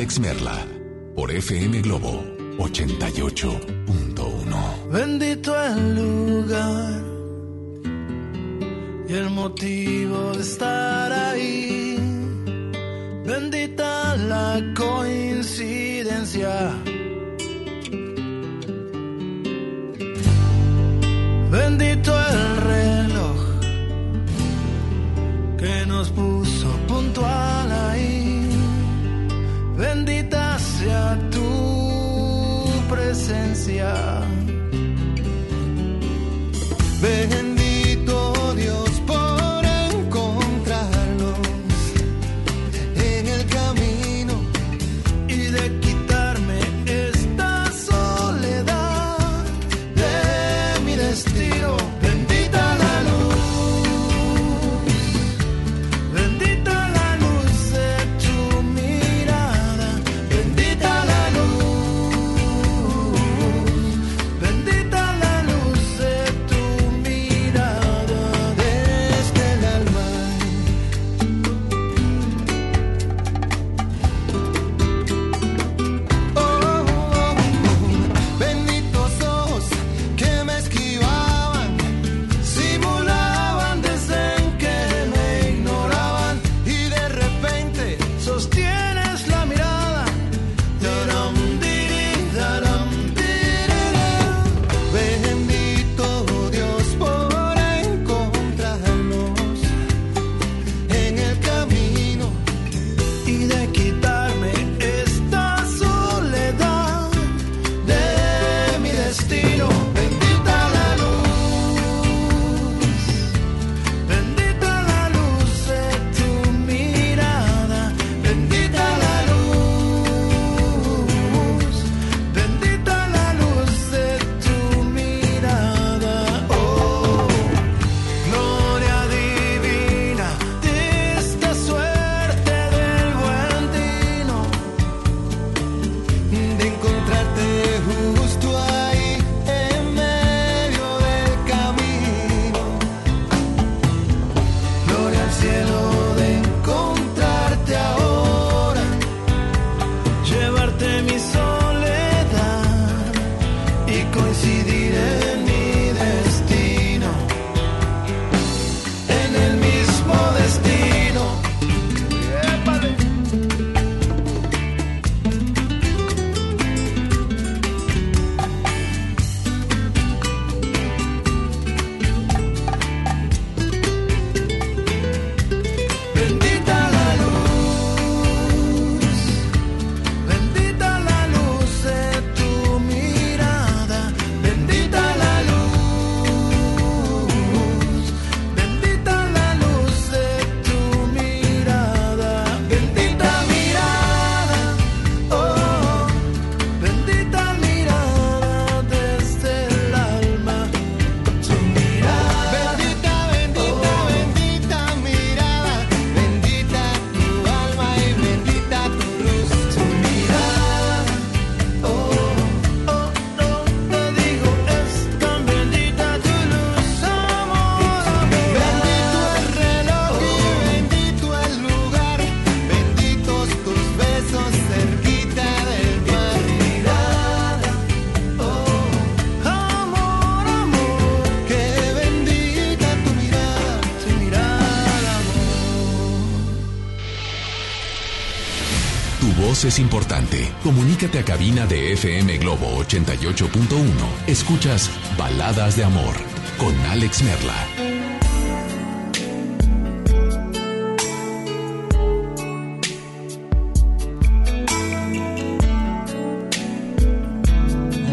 Alex Merla por FM Globo 88.1. Bendito el lugar y el motivo de estar ahí. Bendita la cosa importante. Comunícate a cabina de FM Globo 88.1. Escuchas Baladas de Amor con Alex Merla.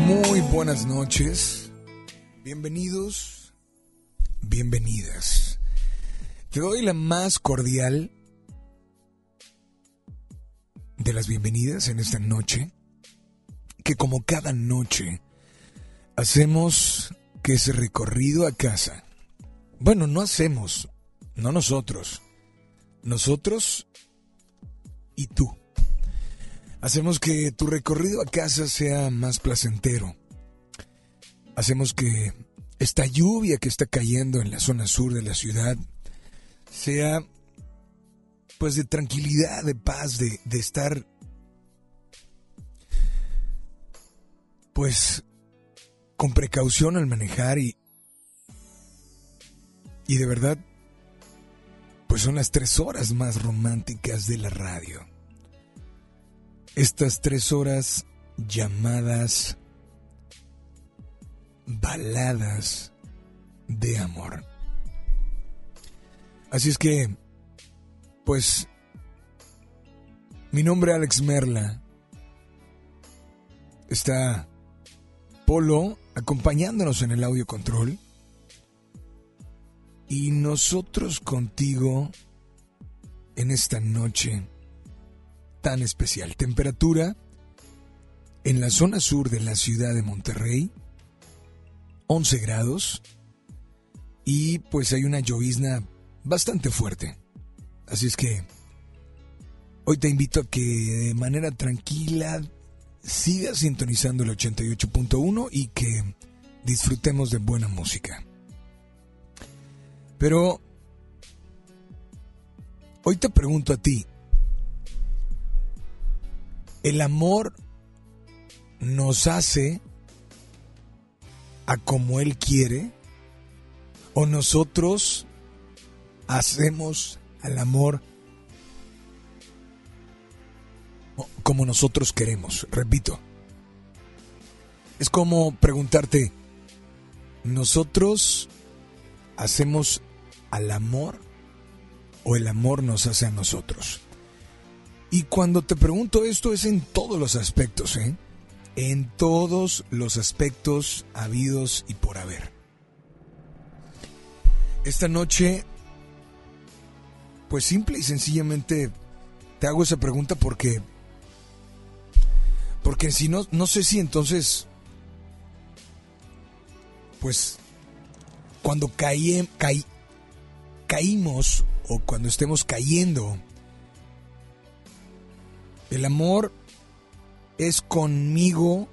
Muy buenas noches. Bienvenidos, bienvenidas. Te doy la más cordial de las bienvenidas en esta noche, que como cada noche hacemos que ese recorrido a casa, bueno, no hacemos, no nosotros, nosotros y tú. Hacemos que tu recorrido a casa sea más placentero. Hacemos que esta lluvia que está cayendo en la zona sur de la ciudad sea pues de tranquilidad, de paz, de, de estar pues con precaución al manejar y y de verdad pues son las tres horas más románticas de la radio. Estas tres horas llamadas baladas de amor. Así es que pues mi nombre es Alex Merla. Está Polo acompañándonos en el audio control. Y nosotros contigo en esta noche tan especial. Temperatura en la zona sur de la ciudad de Monterrey, 11 grados. Y pues hay una llovizna bastante fuerte. Así es que hoy te invito a que de manera tranquila sigas sintonizando el 88.1 y que disfrutemos de buena música. Pero hoy te pregunto a ti, ¿el amor nos hace a como Él quiere? ¿O nosotros hacemos al amor como nosotros queremos. Repito, es como preguntarte, ¿nosotros hacemos al amor o el amor nos hace a nosotros? Y cuando te pregunto esto es en todos los aspectos, ¿eh? En todos los aspectos habidos y por haber. Esta noche pues simple y sencillamente te hago esa pregunta porque porque si no no sé si entonces pues cuando caí, caímos o cuando estemos cayendo el amor es conmigo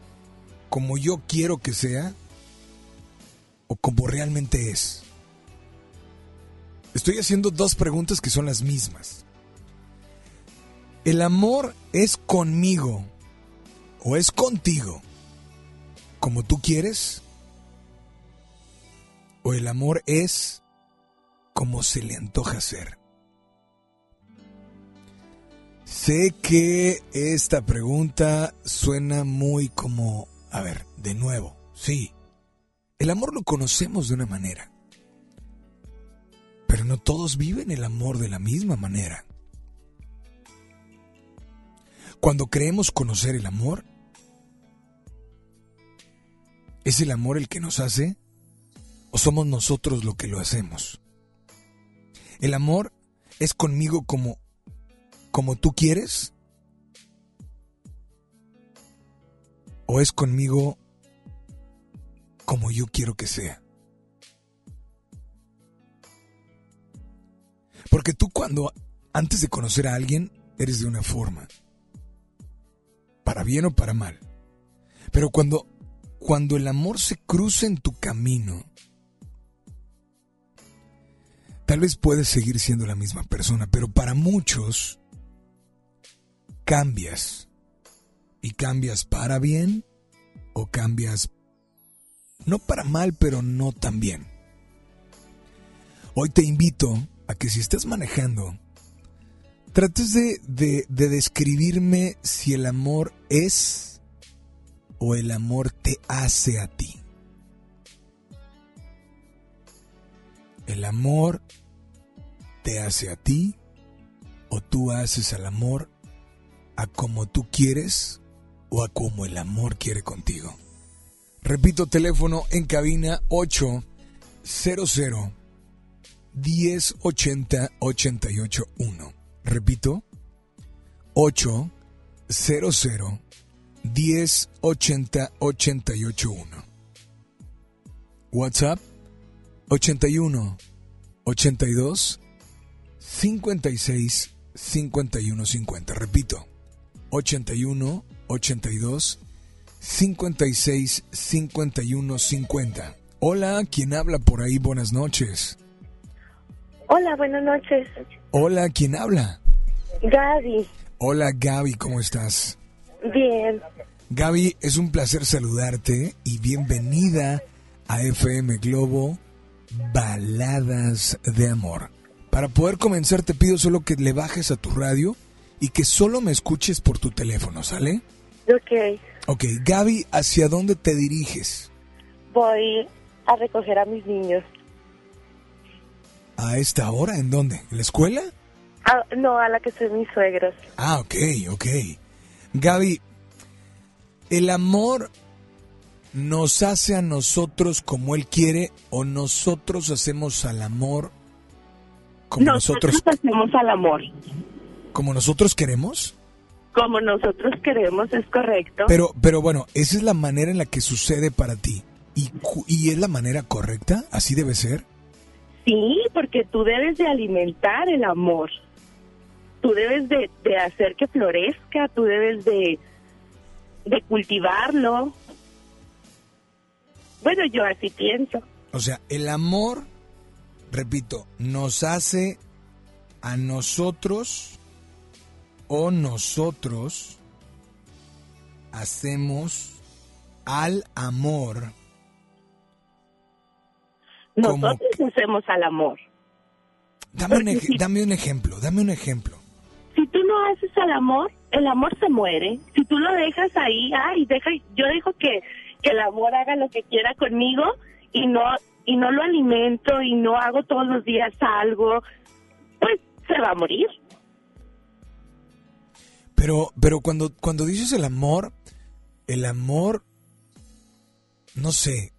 como yo quiero que sea o como realmente es. Estoy haciendo dos preguntas que son las mismas. ¿El amor es conmigo o es contigo como tú quieres? ¿O el amor es como se le antoja ser? Sé que esta pregunta suena muy como, a ver, de nuevo, sí, el amor lo conocemos de una manera no todos viven el amor de la misma manera. Cuando creemos conocer el amor, ¿es el amor el que nos hace o somos nosotros lo que lo hacemos? ¿El amor es conmigo como como tú quieres? ¿O es conmigo como yo quiero que sea? Porque tú cuando, antes de conocer a alguien, eres de una forma. Para bien o para mal. Pero cuando, cuando el amor se cruza en tu camino, tal vez puedes seguir siendo la misma persona, pero para muchos cambias. Y cambias para bien o cambias no para mal, pero no tan bien. Hoy te invito a que si estás manejando, trates de, de, de describirme si el amor es o el amor te hace a ti. El amor te hace a ti o tú haces al amor a como tú quieres o a como el amor quiere contigo. Repito, teléfono en cabina 800 1080 881. Repito, 800 1080 881. WhatsApp 81 82 56 51 50. Repito, 81 82 56 51 50. Hola, ¿quién habla por ahí? Buenas noches. Hola, buenas noches. Hola, ¿quién habla? Gaby. Hola, Gaby, ¿cómo estás? Bien. Gaby, es un placer saludarte y bienvenida a FM Globo Baladas de Amor. Para poder comenzar te pido solo que le bajes a tu radio y que solo me escuches por tu teléfono, ¿sale? Ok. Ok, Gaby, ¿hacia dónde te diriges? Voy a recoger a mis niños. ¿A esta hora? ¿En dónde? ¿En la escuela? Ah, no, a la que son mis suegros. Ah, ok, ok. Gaby, ¿el amor nos hace a nosotros como Él quiere o nosotros hacemos al amor como nosotros, hacemos al amor. como nosotros queremos? Como nosotros queremos, es correcto. Pero, pero bueno, esa es la manera en la que sucede para ti. ¿Y, ¿Y es la manera correcta? ¿Así debe ser? Sí, porque tú debes de alimentar el amor. Tú debes de, hacer que florezca, tú debes de, de cultivarlo. Bueno, yo así pienso. O sea, el amor, repito, nos hace a nosotros o nosotros hacemos al amor. ¿Cómo Nosotros hacemos al amor. Dame un, si- dame un ejemplo, dame un ejemplo. Si tú no haces al amor, el amor se muere. Si tú lo dejas ahí, ay, deja, yo dejo que, que el amor haga lo que quiera conmigo y no y no lo alimento y no hago todos los días algo, pues se va a morir. Pero, pero cuando, cuando dices el amor, el amor, no sé,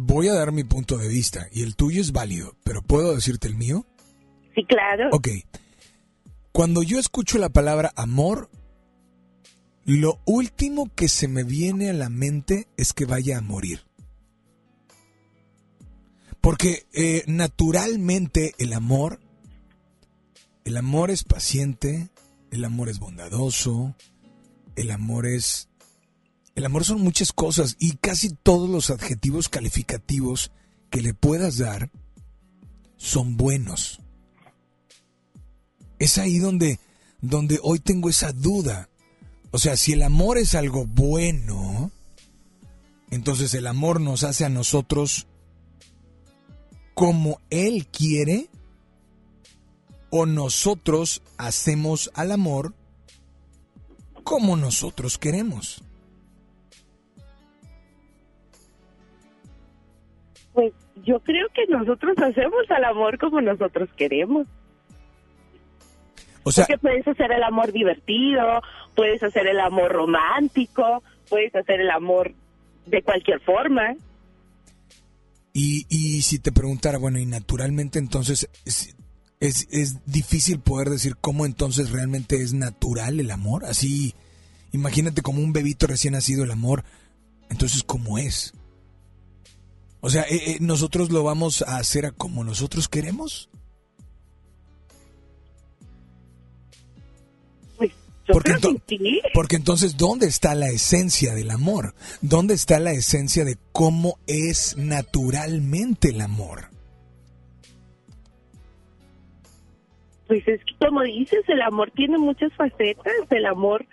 voy a dar mi punto de vista y el tuyo es válido, pero ¿puedo decirte el mío? Sí, claro. Ok. Cuando yo escucho la palabra amor, lo último que se me viene a la mente es que vaya a morir. Porque eh, naturalmente el amor, el amor es paciente, el amor es bondadoso, el amor es... El amor son muchas cosas y casi todos los adjetivos calificativos que le puedas dar son buenos. Es ahí donde, donde hoy tengo esa duda. O sea, si el amor es algo bueno, entonces el amor nos hace a nosotros como Él quiere o nosotros hacemos al amor como nosotros queremos. Pues yo creo que nosotros hacemos al amor como nosotros queremos. O sea, Porque puedes hacer el amor divertido, puedes hacer el amor romántico, puedes hacer el amor de cualquier forma. y, y si te preguntara, bueno, y naturalmente entonces es, es, es difícil poder decir cómo entonces realmente es natural el amor. Así, imagínate como un bebito recién nacido el amor, entonces ¿cómo es? O sea, eh, eh, ¿nosotros lo vamos a hacer a como nosotros queremos? Pues Porque ento-. Porque entonces, ¿dónde está la esencia del amor? ¿Dónde está la esencia de cómo es naturalmente el amor? Pues es que como dices, el amor tiene muchas facetas. El amor,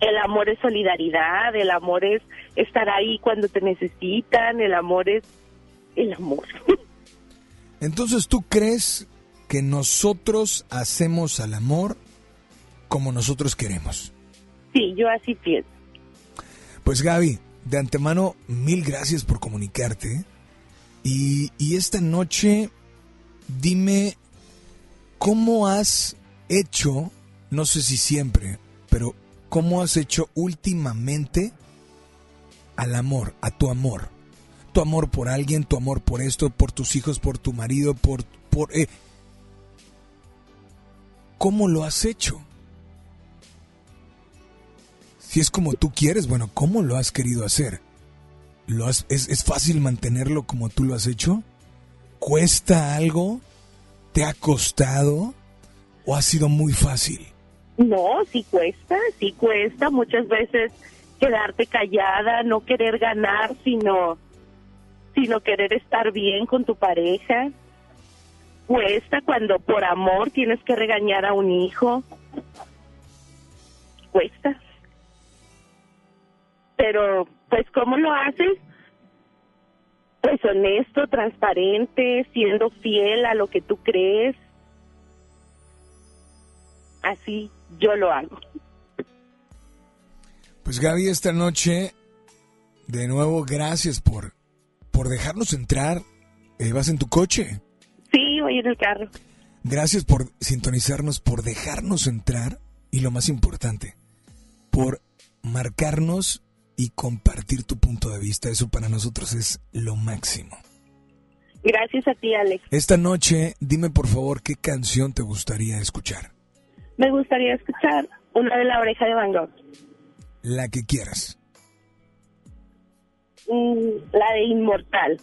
el amor es solidaridad, el amor es estar ahí cuando te necesitan, el amor es el amor. Entonces, ¿tú crees que nosotros hacemos al amor como nosotros queremos. Sí, yo así pienso. Pues Gaby, de antemano, mil gracias por comunicarte. Y, y esta noche, dime, ¿cómo has hecho, no sé si siempre, pero cómo has hecho últimamente al amor, a tu amor? Tu amor por alguien, tu amor por esto, por tus hijos, por tu marido, por... por eh, ¿Cómo lo has hecho? Si es como tú quieres, bueno, ¿cómo lo has querido hacer? ¿Lo es, ¿Es fácil mantenerlo como tú lo has hecho? ¿Cuesta algo? ¿Te ha costado? ¿O ha sido muy fácil? No, sí cuesta, sí cuesta. Muchas veces quedarte callada, no querer ganar, sino, sino querer estar bien con tu pareja. Cuesta cuando por amor tienes que regañar a un hijo. Cuesta. Pero, pues, ¿cómo lo haces? Pues honesto, transparente, siendo fiel a lo que tú crees. Así yo lo hago. Pues Gaby, esta noche, de nuevo, gracias por, por dejarnos entrar. Eh, ¿Vas en tu coche? Sí, voy en el carro. Gracias por sintonizarnos, por dejarnos entrar y lo más importante, por marcarnos y compartir tu punto de vista. Eso para nosotros es lo máximo. Gracias a ti, Alex. Esta noche, dime por favor qué canción te gustaría escuchar. Me gustaría escuchar una de la oreja de Van Gogh. La que quieras. Mm, la de Inmortal.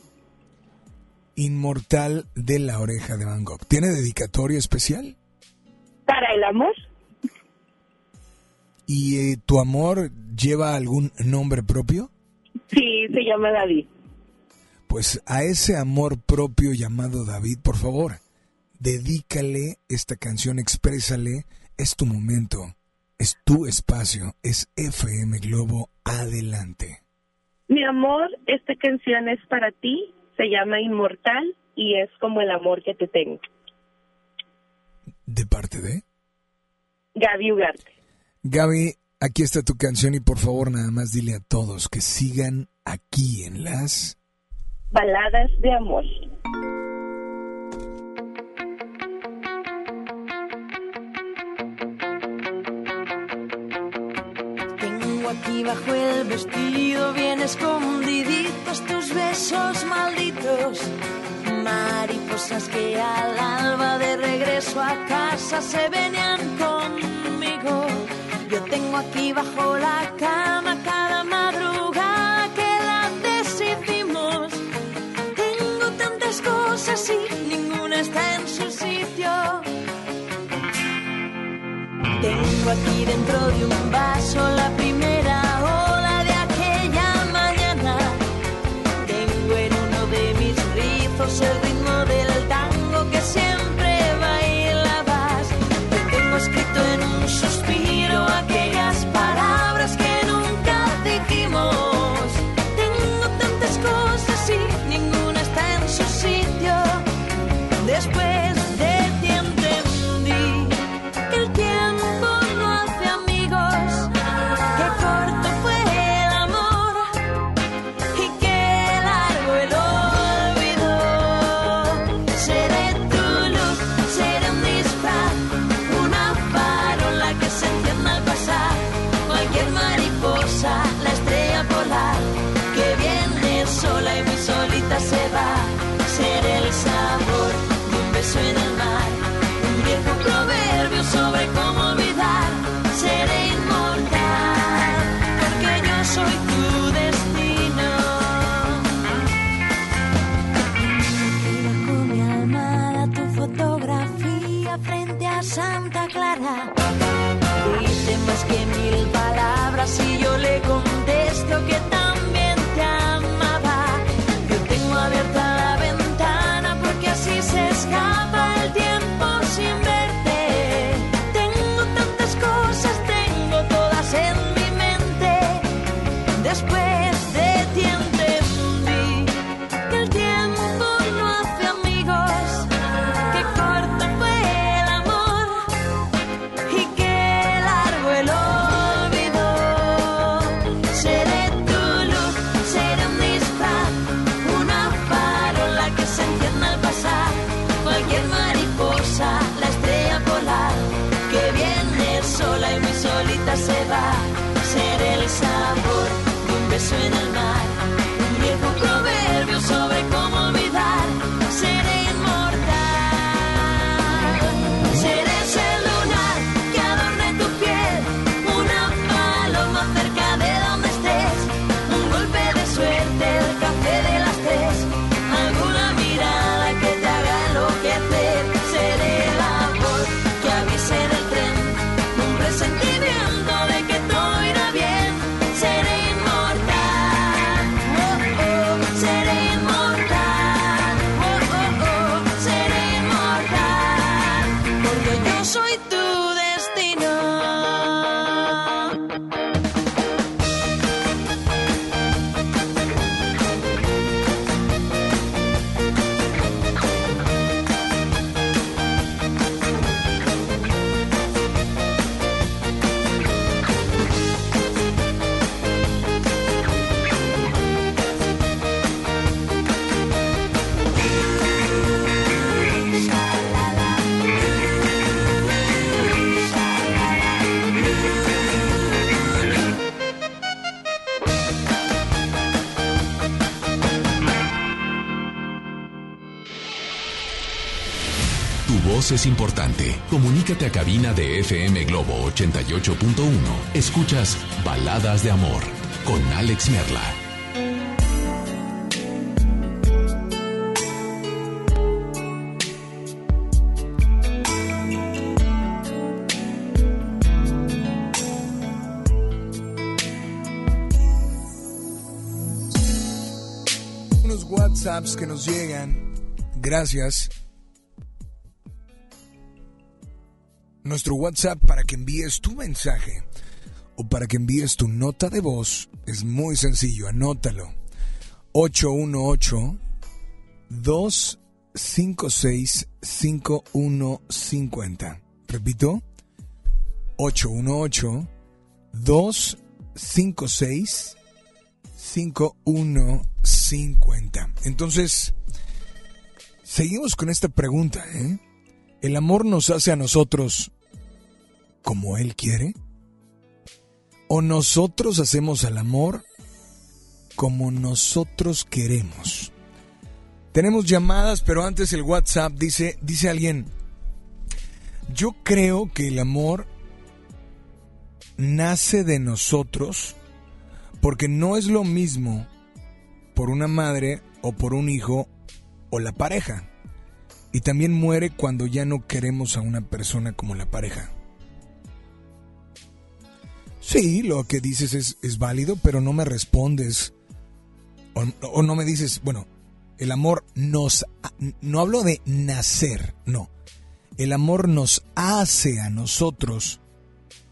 Inmortal de la oreja de Van Gogh. ¿Tiene dedicatoria especial? Para el amor. ¿Y eh, tu amor lleva algún nombre propio? Sí, se llama David. Pues a ese amor propio llamado David, por favor, dedícale esta canción, exprésale, es tu momento, es tu espacio, es FM Globo, adelante. Mi amor, esta canción es para ti, se llama Inmortal y es como el amor que te tengo. ¿De parte de? Gaby Ugarte. Gaby, aquí está tu canción y por favor nada más dile a todos que sigan aquí en las Baladas de amor. Bajo el vestido bien escondiditos tus besos malditos. Mariposas que al alba de regreso a casa se venían conmigo. Yo tengo aquí bajo la cama cada madrugada que la decidimos. Tengo tantas cosas y ninguna está en su sitio. Tengo aquí dentro de un vaso la primera should sola y importante. Comunícate a cabina de FM Globo 88.1. Escuchas Baladas de Amor con Alex Merla. Unos WhatsApps que nos llegan. Gracias. Nuestro WhatsApp para que envíes tu mensaje o para que envíes tu nota de voz es muy sencillo, anótalo. 818 256 5150. Repito, 818 256 5150. Entonces, seguimos con esta pregunta, ¿eh? ¿El amor nos hace a nosotros como Él quiere? ¿O nosotros hacemos al amor como nosotros queremos? Tenemos llamadas, pero antes el WhatsApp dice, dice alguien, yo creo que el amor nace de nosotros porque no es lo mismo por una madre o por un hijo o la pareja. Y también muere cuando ya no queremos a una persona como la pareja. Sí, lo que dices es, es válido, pero no me respondes. O, o no me dices, bueno, el amor nos... No hablo de nacer, no. El amor nos hace a nosotros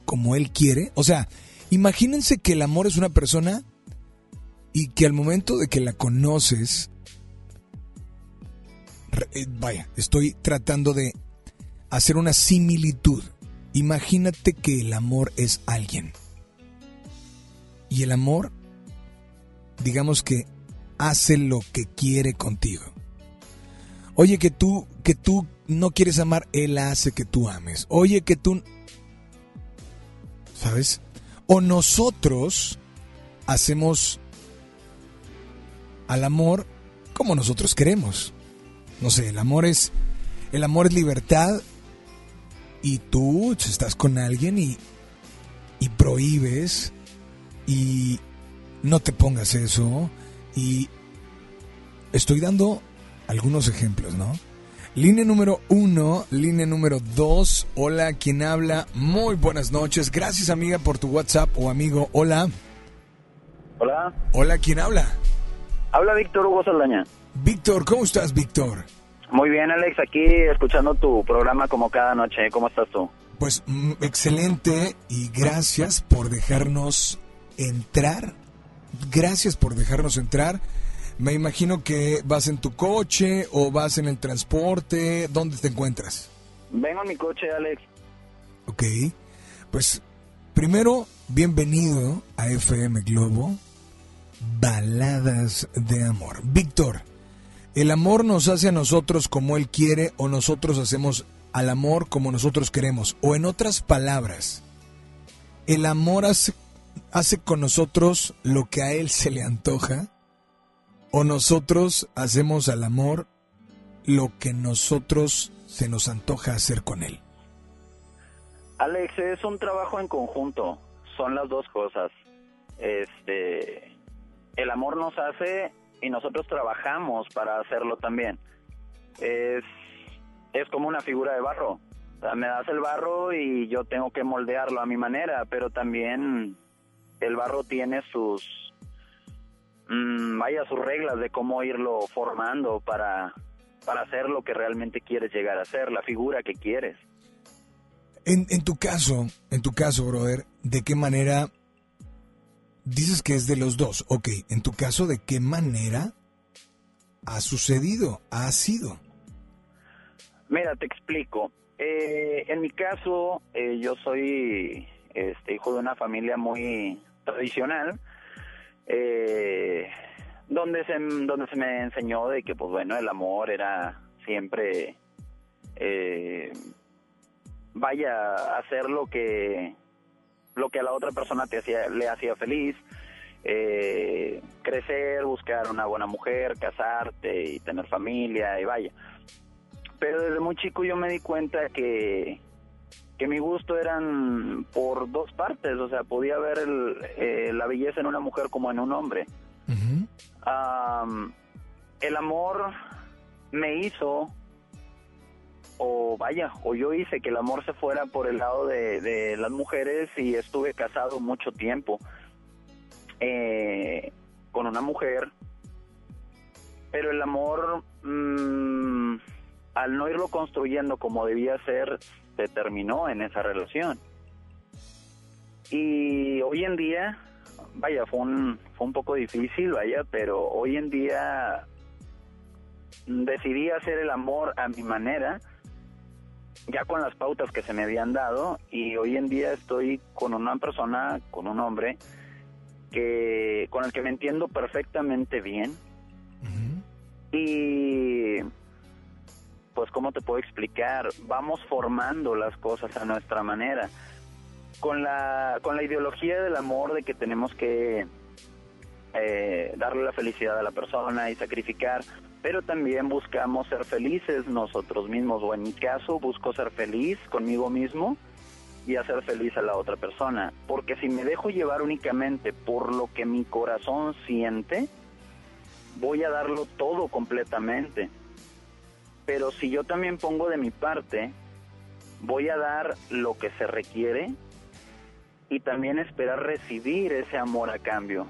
como Él quiere. O sea, imagínense que el amor es una persona y que al momento de que la conoces, eh, vaya, estoy tratando de hacer una similitud. Imagínate que el amor es alguien. Y el amor, digamos que hace lo que quiere contigo. Oye, que tú, que tú no quieres amar, él hace que tú ames. Oye, que tú, ¿sabes? O nosotros hacemos al amor como nosotros queremos. No sé, el amor es, el amor es libertad y tú estás con alguien y, y prohíbes y no te pongas eso y estoy dando algunos ejemplos, ¿no? Línea número uno, línea número dos, hola, ¿quién habla? Muy buenas noches, gracias amiga por tu WhatsApp o amigo, hola, Hola, hola, ¿quién habla? habla Víctor Hugo Saldaña. Víctor, ¿cómo estás, Víctor? Muy bien, Alex, aquí escuchando tu programa como cada noche. ¿Cómo estás tú? Pues mm, excelente y gracias por dejarnos entrar. Gracias por dejarnos entrar. Me imagino que vas en tu coche o vas en el transporte. ¿Dónde te encuentras? Vengo en mi coche, Alex. Ok. Pues primero, bienvenido a FM Globo. Baladas de amor. Víctor, ¿el amor nos hace a nosotros como Él quiere o nosotros hacemos al amor como nosotros queremos? O en otras palabras, ¿el amor hace, hace con nosotros lo que a Él se le antoja? ¿O nosotros hacemos al amor lo que nosotros se nos antoja hacer con Él? Alex, es un trabajo en conjunto. Son las dos cosas. Este, el amor nos hace y nosotros trabajamos para hacerlo también. Es, es como una figura de barro. Me das el barro y yo tengo que moldearlo a mi manera, pero también el barro tiene sus, mm, vaya, sus reglas de cómo irlo formando para, para hacer lo que realmente quieres llegar a ser, la figura que quieres. En, en tu caso, en tu caso, brother, ¿de qué manera dices que es de los dos? Ok, en tu caso, ¿de qué manera ha sucedido, ha sido? Mira, te explico. Eh, en mi caso, eh, yo soy este, hijo de una familia muy tradicional, eh, donde se donde se me enseñó de que, pues bueno, el amor era siempre, eh, vaya, hacer lo que lo que a la otra persona te hacía, le hacía feliz, eh, crecer, buscar una buena mujer, casarte y tener familia y vaya. Pero desde muy chico yo me di cuenta que, que mi gusto eran por dos partes, o sea, podía ver el, eh, la belleza en una mujer como en un hombre. Am, el amor me hizo, o vaya, o yo hice que el amor se fuera por el lado de, de las mujeres y estuve casado mucho tiempo eh, con una mujer, pero el amor, mm, al no irlo construyendo como debía ser, se terminó en esa relación. Y hoy en día, vaya, fue un, fue un poco difícil, vaya, pero hoy en día decidí hacer el amor a mi manera, ya con las pautas que se me habían dado, y hoy en día estoy con una persona, con un hombre, que con el que me entiendo perfectamente bien. Y pues cómo te puedo explicar, vamos formando las cosas a nuestra manera. Con la con la ideología del amor de que tenemos que eh, darle la felicidad a la persona y sacrificar, pero también buscamos ser felices nosotros mismos, o en mi caso busco ser feliz conmigo mismo y hacer feliz a la otra persona, porque si me dejo llevar únicamente por lo que mi corazón siente, voy a darlo todo completamente. Pero si yo también pongo de mi parte, voy a dar lo que se requiere y también esperar recibir ese amor a cambio.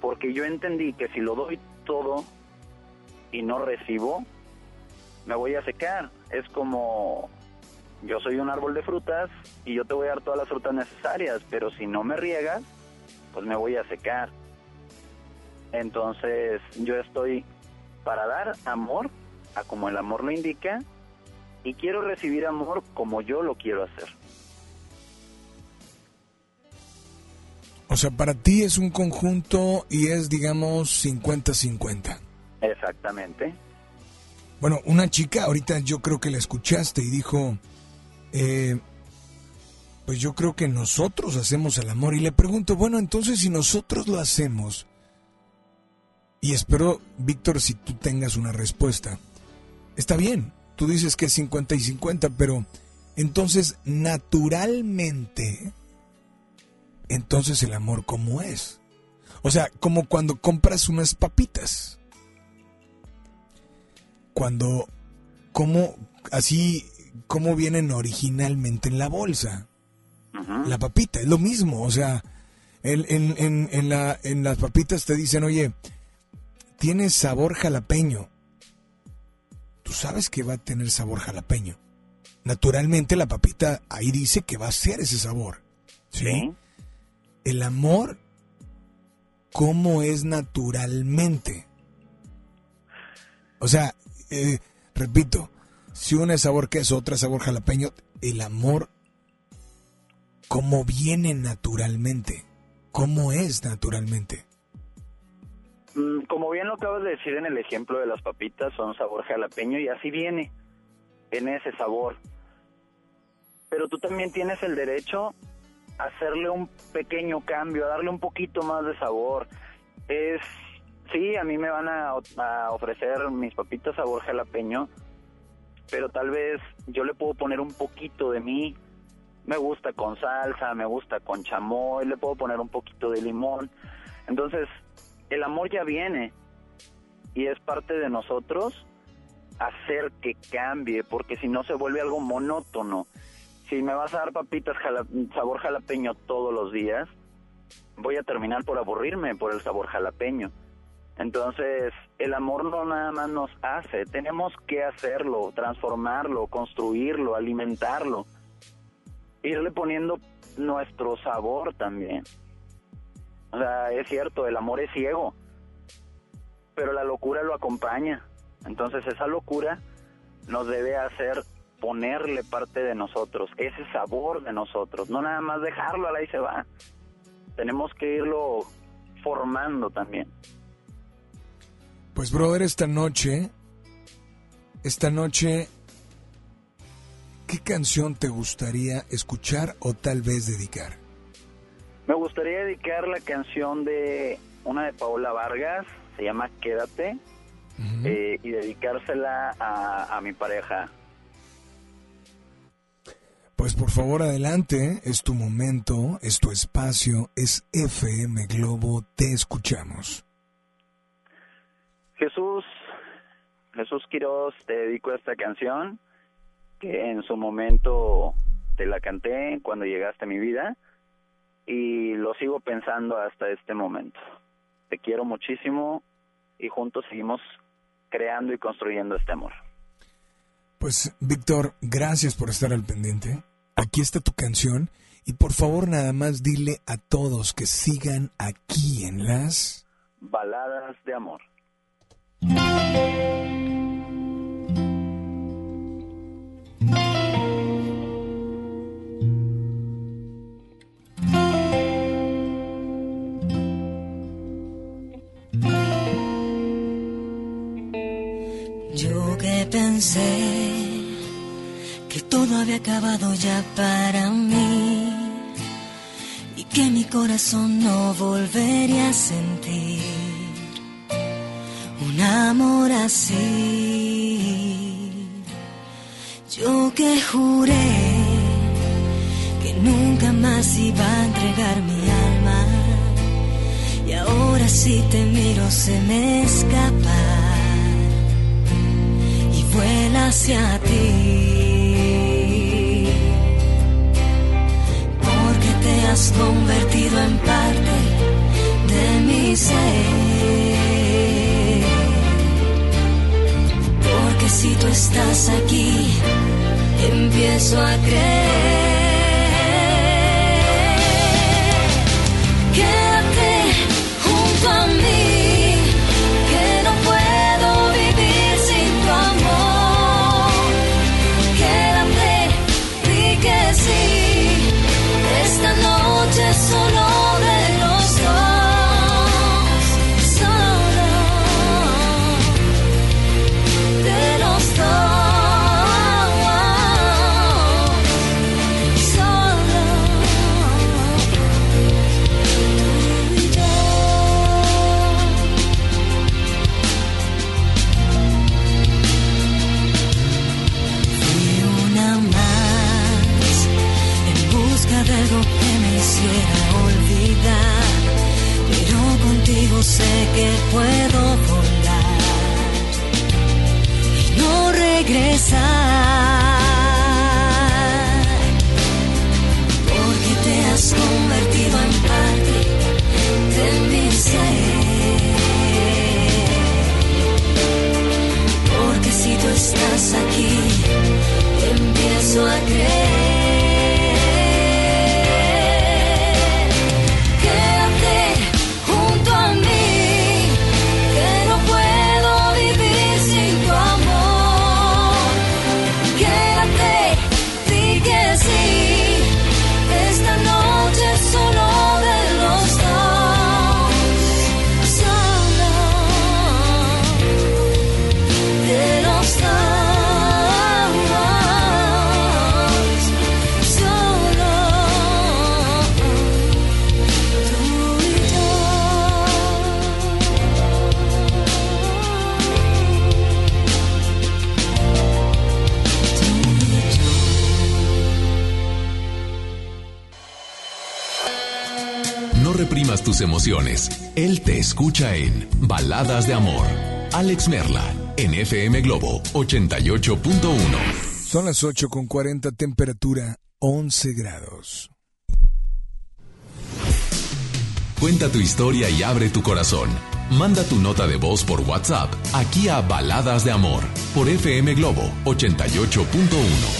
Porque yo entendí que si lo doy todo y no recibo, me voy a secar. Es como yo soy un árbol de frutas y yo te voy a dar todas las frutas necesarias, pero si no me riegas, pues me voy a secar. Entonces yo estoy para dar amor a como el amor lo indica y quiero recibir amor como yo lo quiero hacer. O sea, para ti es un conjunto y es, digamos, 50-50. Exactamente. Bueno, una chica, ahorita yo creo que la escuchaste y dijo, eh, pues yo creo que nosotros hacemos el amor. Y le pregunto, bueno, entonces si nosotros lo hacemos, y espero, Víctor, si tú tengas una respuesta, está bien, tú dices que es 50 y 50, pero entonces naturalmente, entonces el amor cómo es. O sea, como cuando compras unas papitas cuando, como, así, como vienen originalmente en la bolsa. La papita, es lo mismo, o sea, en, en, en, en la, en las papitas te dicen, oye, tiene sabor jalapeño. Tú sabes que va a tener sabor jalapeño. Naturalmente la papita ahí dice que va a ser ese sabor. ¿sí? Sí. El amor, ¿cómo es naturalmente? O sea, eh, repito, si una es sabor queso, otra es sabor jalapeño, el amor, ¿cómo viene naturalmente? ¿Cómo es naturalmente? Mm, Como bien lo acabas de decir en el ejemplo de las papitas, son sabor jalapeño y así viene, en ese sabor. Pero tú también tienes el derecho a hacerle un pequeño cambio, a darle un poquito más de sabor. Es, sí, a mí me van a, a ofrecer mis papitas sabor jalapeño, pero tal vez yo le puedo poner un poquito de mí. Me gusta con salsa, me gusta con chamoy, le puedo poner un poquito de limón. Entonces, el amor ya viene y es parte de nosotros hacer que cambie, porque si no se vuelve algo monótono. Si me vas a dar papitas sabor jalapeño todos los días, voy a terminar por aburrirme por el sabor jalapeño. Entonces, el amor no nada más nos hace, tenemos que hacerlo, transformarlo, construirlo, alimentarlo, irle poniendo nuestro sabor también. O sea, es cierto, el amor es ciego, pero la locura lo acompaña. Entonces esa locura nos debe hacer ponerle parte de nosotros, ese sabor de nosotros, no nada más dejarlo, al ahí se va. Tenemos que irlo formando también. Pues brother, esta noche, esta noche, ¿qué canción te gustaría escuchar o tal vez dedicar? Me gustaría dedicar la canción de una de Paola Vargas, se llama Quédate, eh, y dedicársela a, a mi pareja, Pues por favor adelante, es tu momento, es tu espacio, es FM Globo, te escuchamos. Jesús, Jesús Quiroz, te dedico esta canción que en su momento te la canté cuando llegaste a mi vida y lo sigo pensando hasta este momento. Te quiero muchísimo y juntos seguimos creando y construyendo este amor. Pues Víctor, gracias por estar al pendiente. Aquí está tu canción y por favor nada más dile a todos que sigan aquí en las baladas de amor. Había acabado ya para mí y que mi corazón no volvería a sentir un amor así. Yo que juré que nunca más iba a entregar mi alma y ahora si te miro se me escapa y vuela hacia ti. Has convertido en parte de mi ser. Porque si tú estás aquí, empiezo a creer. Quédate escucha en Baladas de Amor. Alex Merla, en FM Globo 88.1. Son las 8 con 40, temperatura 11 grados. Cuenta tu historia y abre tu corazón. Manda tu nota de voz por WhatsApp aquí a Baladas de Amor por FM Globo 88.1.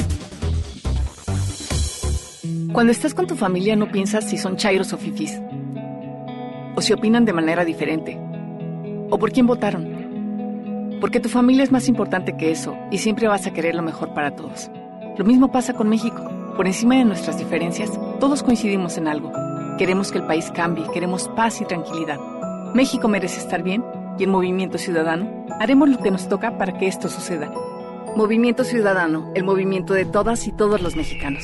Cuando estás con tu familia no piensas si son chairos o fifis. O si opinan de manera diferente. O por quién votaron. Porque tu familia es más importante que eso y siempre vas a querer lo mejor para todos. Lo mismo pasa con México. Por encima de nuestras diferencias, todos coincidimos en algo. Queremos que el país cambie, queremos paz y tranquilidad. México merece estar bien y en Movimiento Ciudadano haremos lo que nos toca para que esto suceda. Movimiento Ciudadano, el movimiento de todas y todos los mexicanos.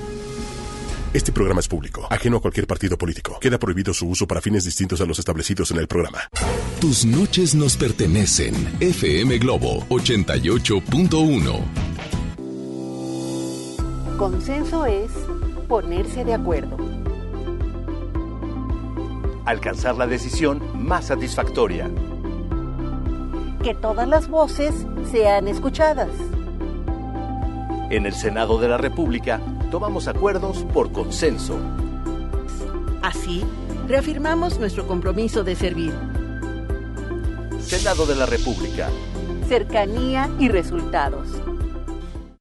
Este programa es público, ajeno a cualquier partido político. Queda prohibido su uso para fines distintos a los establecidos en el programa. Tus noches nos pertenecen. FM Globo 88.1. Consenso es ponerse de acuerdo. Alcanzar la decisión más satisfactoria. Que todas las voces sean escuchadas. En el Senado de la República tomamos acuerdos por consenso. Así, reafirmamos nuestro compromiso de servir. Senado de la República. Cercanía y resultados.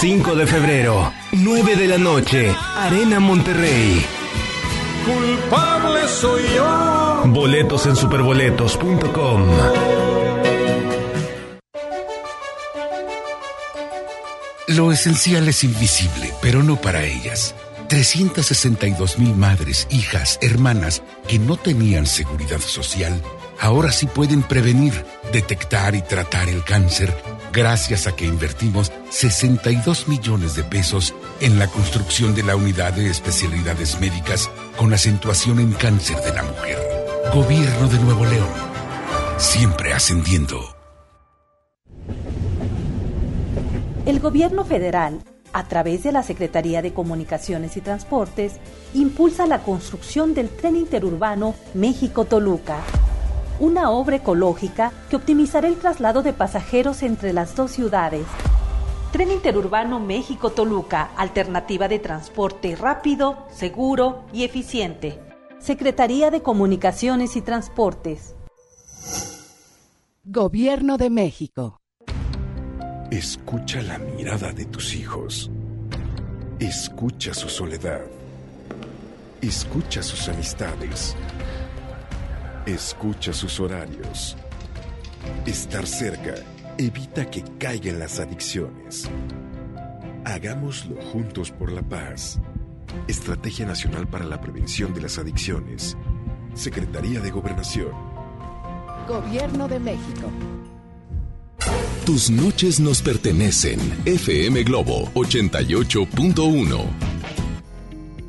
5 de febrero, 9 de la noche, Arena Monterrey. Culpable soy yo. Boletos en superboletos.com. Lo esencial es invisible, pero no para ellas. 362 mil madres, hijas, hermanas que no tenían seguridad social, ahora sí pueden prevenir, detectar y tratar el cáncer gracias a que invertimos 62 millones de pesos en la construcción de la unidad de especialidades médicas con acentuación en cáncer de la mujer. Gobierno de Nuevo León. Siempre ascendiendo. El gobierno federal, a través de la Secretaría de Comunicaciones y Transportes, impulsa la construcción del tren interurbano México-Toluca una obra ecológica que optimizará el traslado de pasajeros entre las dos ciudades. Tren Interurbano México-Toluca, alternativa de transporte rápido, seguro y eficiente. Secretaría de Comunicaciones y Transportes. Gobierno de México. Escucha la mirada de tus hijos. Escucha su soledad. Escucha sus amistades. Escucha sus horarios. Estar cerca evita que caigan las adicciones. Hagámoslo juntos por la paz. Estrategia Nacional para la Prevención de las Adicciones. Secretaría de Gobernación. Gobierno de México. Tus noches nos pertenecen. FM Globo 88.1.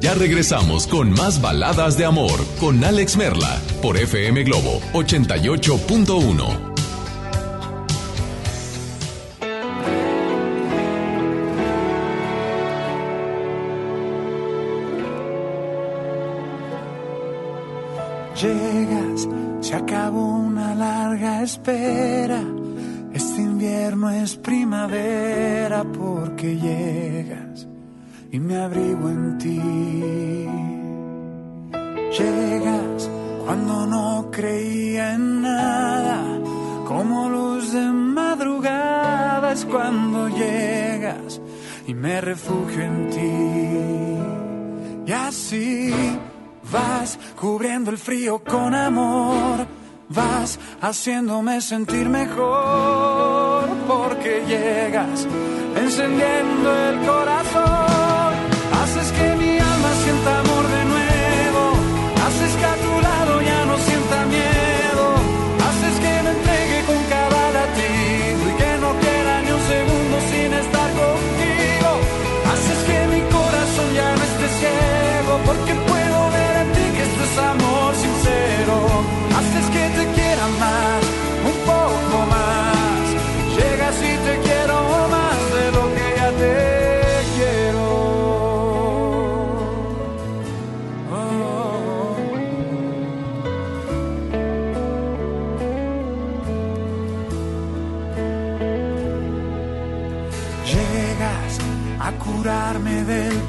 Ya regresamos con más baladas de amor con Alex Merla por FM Globo 88.1. Llegas, se acabó una larga espera. Este invierno es primavera porque llegas y me abrigo en ti. Llegas cuando no creía en nada, como luz de madrugada es cuando llegas y me refugio en ti. Y así vas cubriendo el frío con amor, vas haciéndome sentir mejor porque llegas encendiendo el corazón. Haces que mi alma sienta amor de nuevo. Haces que a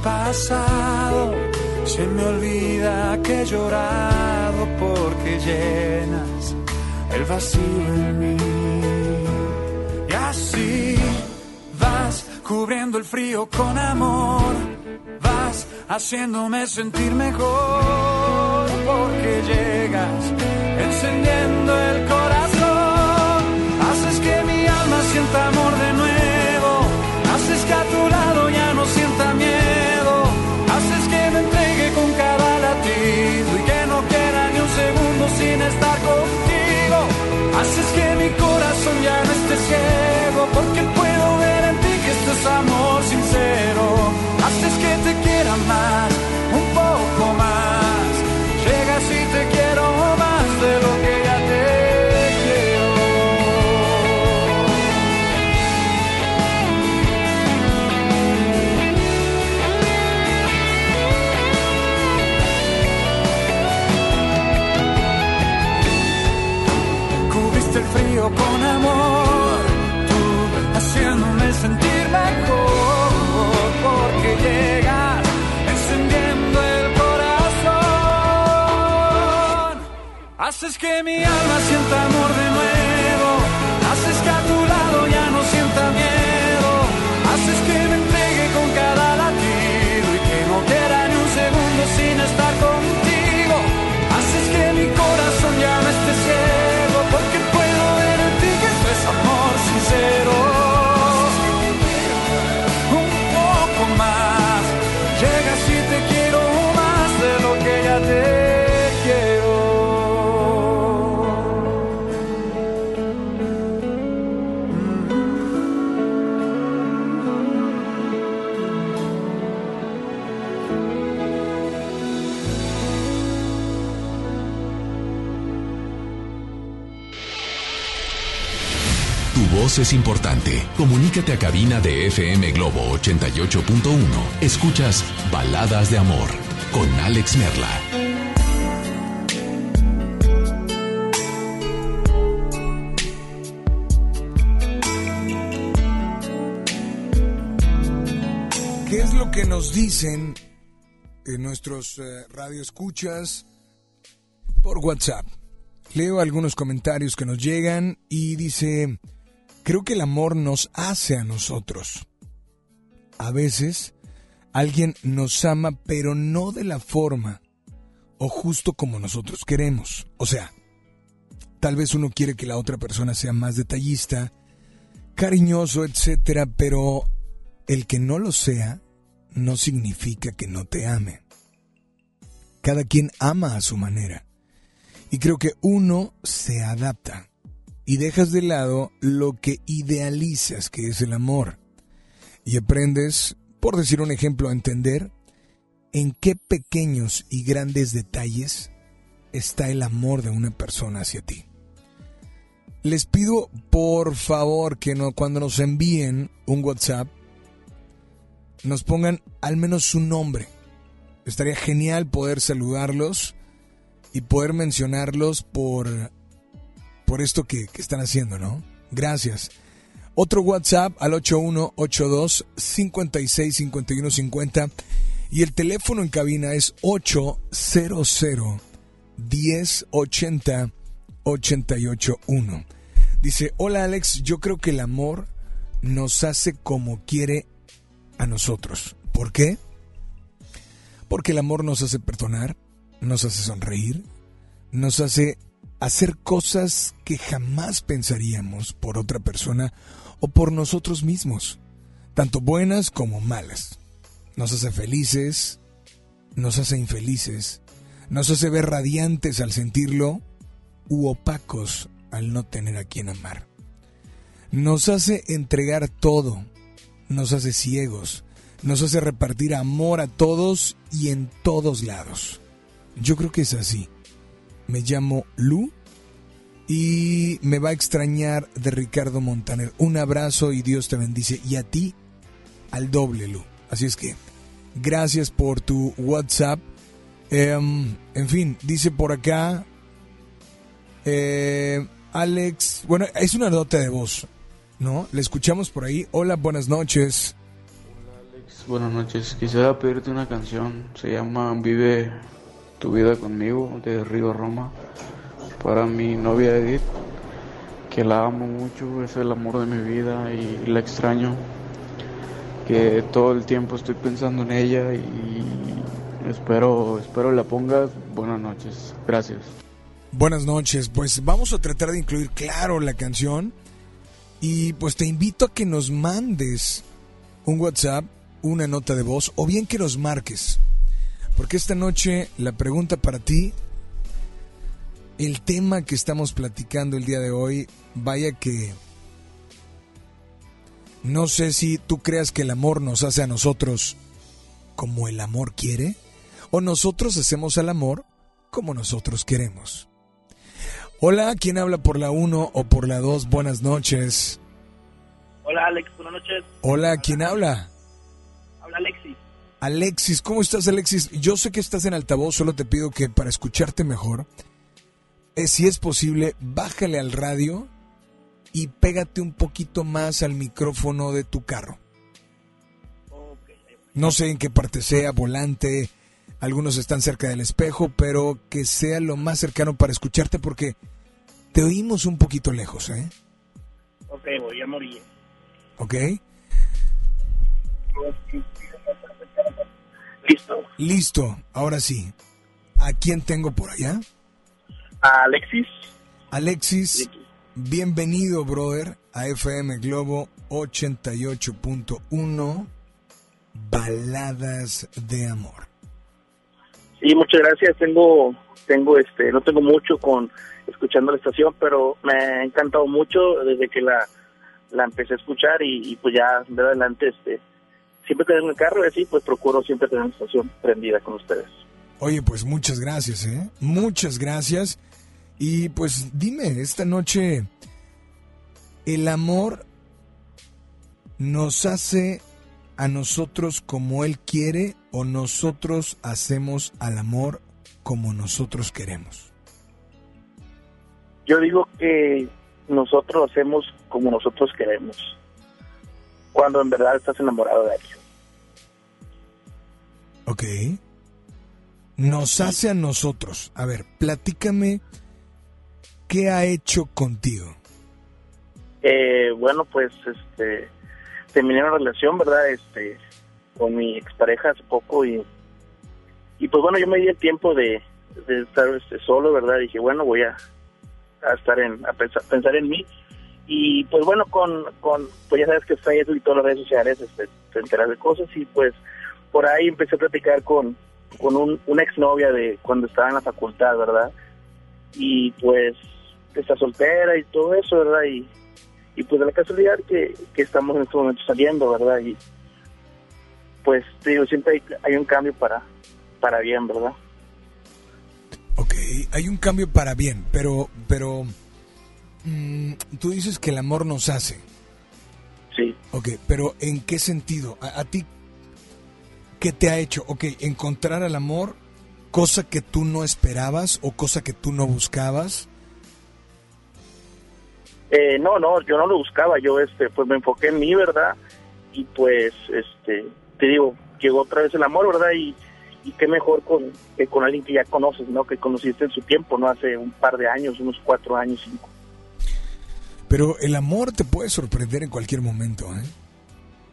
pasado. Se me olvida que he llorado porque llenas el vacío en mí. Y así vas cubriendo el frío con amor, vas haciéndome sentir mejor porque llegas encendiendo el corazón, haces que mi alma sienta amor Haces que mi corazón ya no esté ciego porque puedo ver en ti que esto es amor sincero. Haces que te quiera más, Haces que mi alma sienta amor de nuevo, haces que a tu lado ya no sienta miedo, haces que me es importante. Comunícate a cabina de FM Globo 88.1. Escuchas Baladas de Amor con Alex Merla. ¿Qué es lo que nos dicen en nuestros eh, radioescuchas por WhatsApp? Leo algunos comentarios que nos llegan y dice, creo que el amor nos hace a nosotros. A veces alguien nos ama pero no de la forma o justo como nosotros queremos. O sea, tal vez uno quiere que la otra persona sea más detallista, cariñoso, etcétera, pero el que no lo sea no significa que no te ame. Cada quien ama a su manera. Y creo que uno se adapta y dejas de lado lo que idealizas que es el amor. Y aprendes, por decir un ejemplo, a entender en qué pequeños y grandes detalles está el amor de una persona hacia ti. Les pido por favor que no, cuando nos envíen un WhatsApp nos pongan al menos su nombre. Estaría genial poder saludarlos y poder mencionarlos por, por esto que, están haciendo, ¿no? Gracias. Otro WhatsApp al 8182 565150 y el teléfono en cabina es 800 1080 881. Dice, hola Alex, yo creo que el amor nos hace como quiere a nosotros. ¿Por qué? Porque el amor nos hace perdonar, nos hace sonreír, nos hace hacer cosas que jamás pensaríamos por otra persona o por nosotros mismos, tanto buenas como malas. Nos hace felices, nos hace infelices, nos hace ver radiantes al sentirlo u opacos al no tener a quien amar. Nos hace entregar todo, nos hace ciegos, nos hace repartir amor a todos y en todos lados. Yo creo que es así. Me llamo Lu y me va a extrañar de Ricardo Montaner. Un abrazo y Dios te bendice. Y a ti, al doble, Lu. Así es que, gracias por tu WhatsApp. Em, en fin, dice por acá, eh, Alex, bueno, es una nota de voz, ¿no? Le escuchamos por ahí. Hola, buenas noches. Hola Alex, buenas noches. Quisiera pedirte una canción, se llama Vive tu vida conmigo, de Río Roma, para mi novia Edith, que la amo mucho, es el amor de mi vida y la extraño, que todo el tiempo estoy pensando en ella y espero, espero la pongas. Buenas noches, gracias. Buenas noches, pues vamos a tratar de incluir, claro, la canción. Y pues te invito a que nos mandes un WhatsApp, una nota de voz, o bien que nos marques. Porque esta noche la pregunta para ti, el tema que estamos platicando el día de hoy, vaya que... No sé si tú creas que el amor nos hace a nosotros como el amor quiere, o nosotros hacemos al amor como nosotros queremos. Hola, ¿quién habla por la 1 o por la 2? Buenas noches. Hola Alex, buenas noches. Hola, ¿quién habla? Habla Alexis. ¿cómo estás Alexis? Yo sé que estás en altavoz, solo te pido que para escucharte mejor, eh, si es posible, bájale al radio y pégate un poquito más al micrófono de tu carro. No sé en qué parte sea, volante, algunos están cerca del espejo, pero que sea lo más cercano para escucharte porque te oímos un poquito lejos, ¿eh? Ok, voy a morir. ¿Ok? Listo. Listo, ahora sí. ¿A quién tengo por allá? A Alexis. Alexis, bienvenido, brother, a FM Globo 88.1 Baladas de Amor. Sí, muchas gracias. Tengo, tengo, este, no tengo mucho con escuchando la estación, pero me ha encantado mucho desde que la, la empecé a escuchar y, y pues ya de adelante, este, siempre que tengo el carro y así, pues procuro siempre tener la estación prendida con ustedes. Oye, pues muchas gracias, ¿eh? Muchas gracias. Y pues dime, esta noche, ¿el amor nos hace a nosotros como Él quiere o nosotros hacemos al amor como nosotros queremos? Yo digo que nosotros hacemos como nosotros queremos, cuando en verdad estás enamorado de alguien. Ok. Nos hace a nosotros. A ver, platícame qué ha hecho contigo. Eh, bueno, pues este terminé una relación, ¿verdad? Este con mi expareja hace poco y y pues bueno, yo me di el tiempo de, de estar este, solo, ¿verdad? dije, bueno, voy a, a estar en a pensar, pensar en mí y pues bueno, con con pues ya sabes que Facebook y todas las redes sociales este, te enteras de cosas y pues por ahí empecé a platicar con con un, una exnovia de cuando estaba en la facultad, ¿verdad? y pues está soltera y todo eso, ¿verdad? Y, y pues de la casualidad que, que estamos en este momento saliendo, ¿verdad? Y pues te digo, siempre hay, hay un cambio para, para bien, ¿verdad? Ok, hay un cambio para bien, pero, pero mm, tú dices que el amor nos hace. Sí. Ok, pero ¿en qué sentido? ¿A, a ti qué te ha hecho? Ok, encontrar el amor, cosa que tú no esperabas o cosa que tú no buscabas. Eh, no, no, yo no lo buscaba, yo este, pues me enfoqué en mí, ¿verdad? Y pues, este, te digo, llegó otra vez el amor, ¿verdad? Y, y qué mejor con, que con alguien que ya conoces, ¿no? Que conociste en su tiempo, ¿no? Hace un par de años, unos cuatro años, cinco. Pero el amor te puede sorprender en cualquier momento, ¿eh?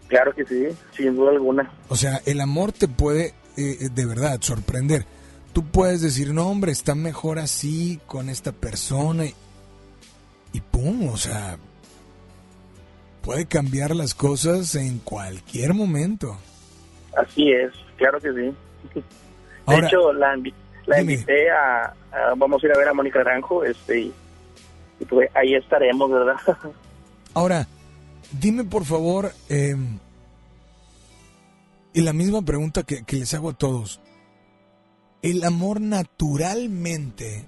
Claro que sí, sin duda alguna. O sea, el amor te puede eh, de verdad sorprender. Tú puedes decir, no, hombre, está mejor así con esta persona y, y pum, o sea, puede cambiar las cosas en cualquier momento. Así es, claro que sí. De hecho, la, la invité a, a- vamos a ir a ver a Mónica Naranjo, este, y, y pues ahí estaremos, ¿verdad? Ahora, dime por favor, eh, y la misma pregunta que, que les hago a todos. El amor naturalmente,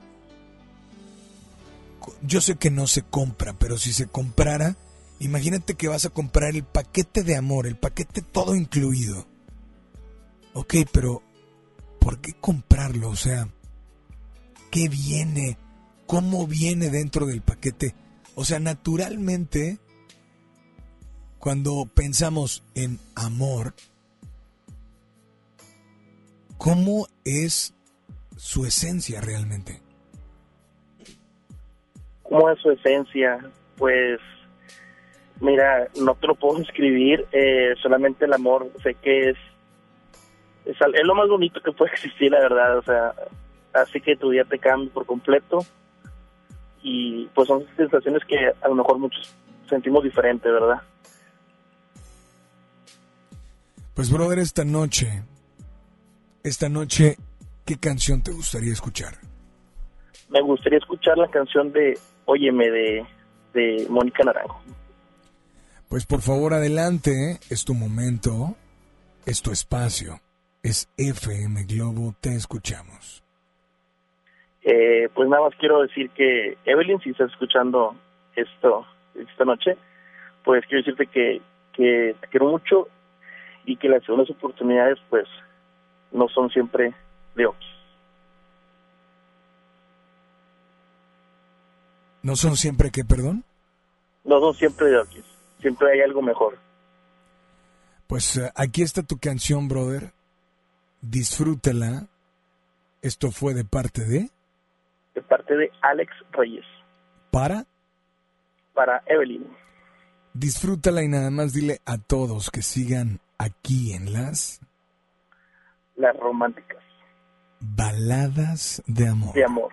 yo sé que no se compra, pero si se comprara, imagínate que vas a comprar el paquete de amor, el paquete todo incluido. Ok, pero ¿por qué comprarlo? O sea, ¿qué viene? ¿Cómo viene dentro del paquete? O sea, naturalmente, cuando pensamos en amor, ¿cómo es su esencia realmente? ¿Cómo es su esencia? Pues, mira, no te lo puedo escribir, eh, solamente el amor, sé que es, es, lo más bonito que puede existir, la verdad, o sea, hace que tu día te cambie por completo y pues son sensaciones que a lo mejor muchos sentimos diferente, ¿verdad? Pues, brother, esta noche, esta noche, ¿qué canción te gustaría escuchar? Me gustaría escuchar la canción de Óyeme de, de Mónica Naranjo. Pues por favor, adelante, es tu momento, es tu espacio, es FM Globo, te escuchamos. Eh, pues nada más quiero decir que Evelyn, si estás escuchando esto esta noche, pues quiero decirte que, que te quiero mucho y que las segundas oportunidades pues no son siempre de hoy. ¿No son siempre que, perdón? No son siempre de hoy. Siempre hay algo mejor. Pues eh, aquí está tu canción, brother. Disfrútala. Esto fue de parte de... De parte de Alex Reyes. Para. Para Evelyn. Disfrútala y nada más dile a todos que sigan aquí en las Las románticas. baladas de amor. De amor.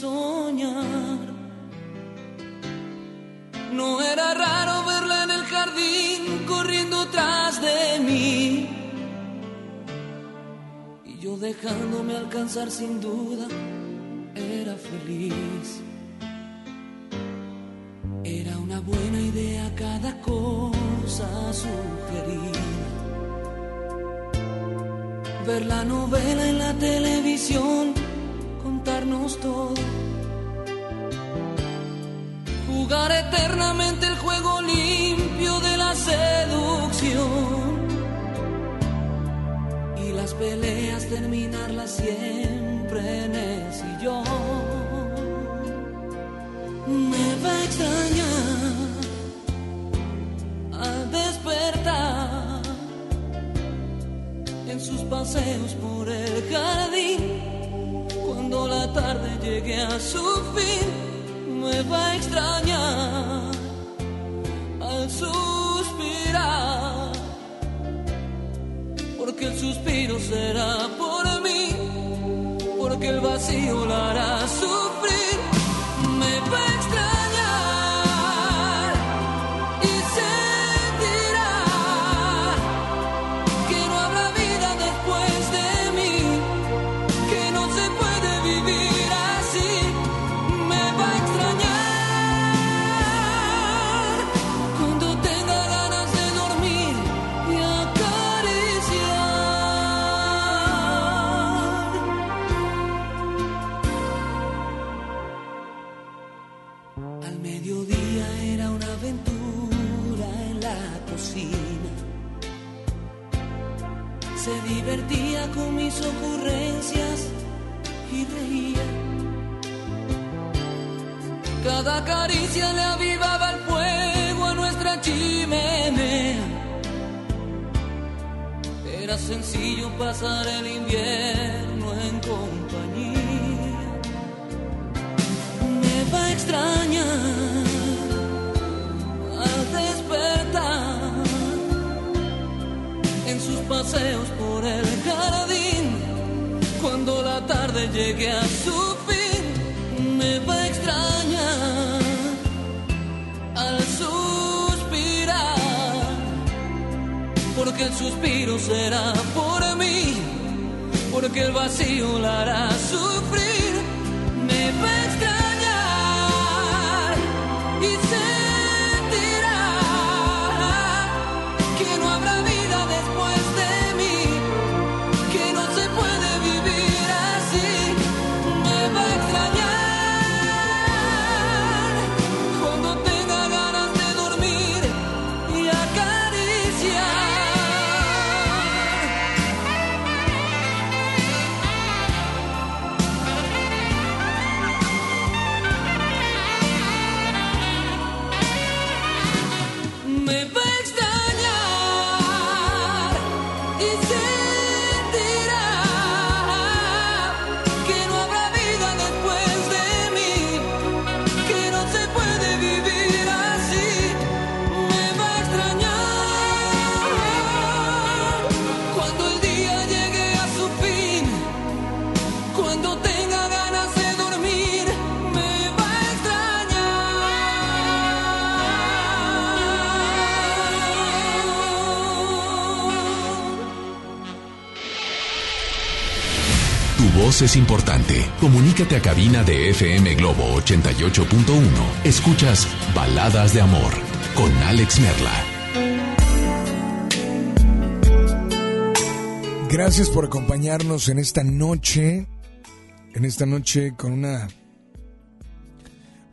soñar. No era raro verla en el jardín corriendo tras de mí. Y yo dejándome alcanzar sin duda, era feliz. Era una buena idea cada cosa sugerida. Ver la novela en la televisión, contarnos todo. Jugar eternamente el juego limpio de la seducción. Y las peleas terminarlas siempre en el sillón me va a extrañar al despertar en sus paseos por el jardín cuando la tarde llegue a su fin me va a extrañar al suspirar, porque el suspiro será por mí, porque el vacío la hará sufrir. Cada caricia le avivaba el fuego a nuestra chimenea. Era sencillo pasar el invierno en compañía. Me va a extrañar al despertar en sus paseos por el jardín. Cuando la tarde llegue a su fin, me va a porque el suspiro será por mí, porque el vacío la hará sufrir. Me va a y sentirá es importante. Comunícate a cabina de FM Globo 88.1. Escuchas Baladas de Amor con Alex Merla. Gracias por acompañarnos en esta noche. En esta noche con una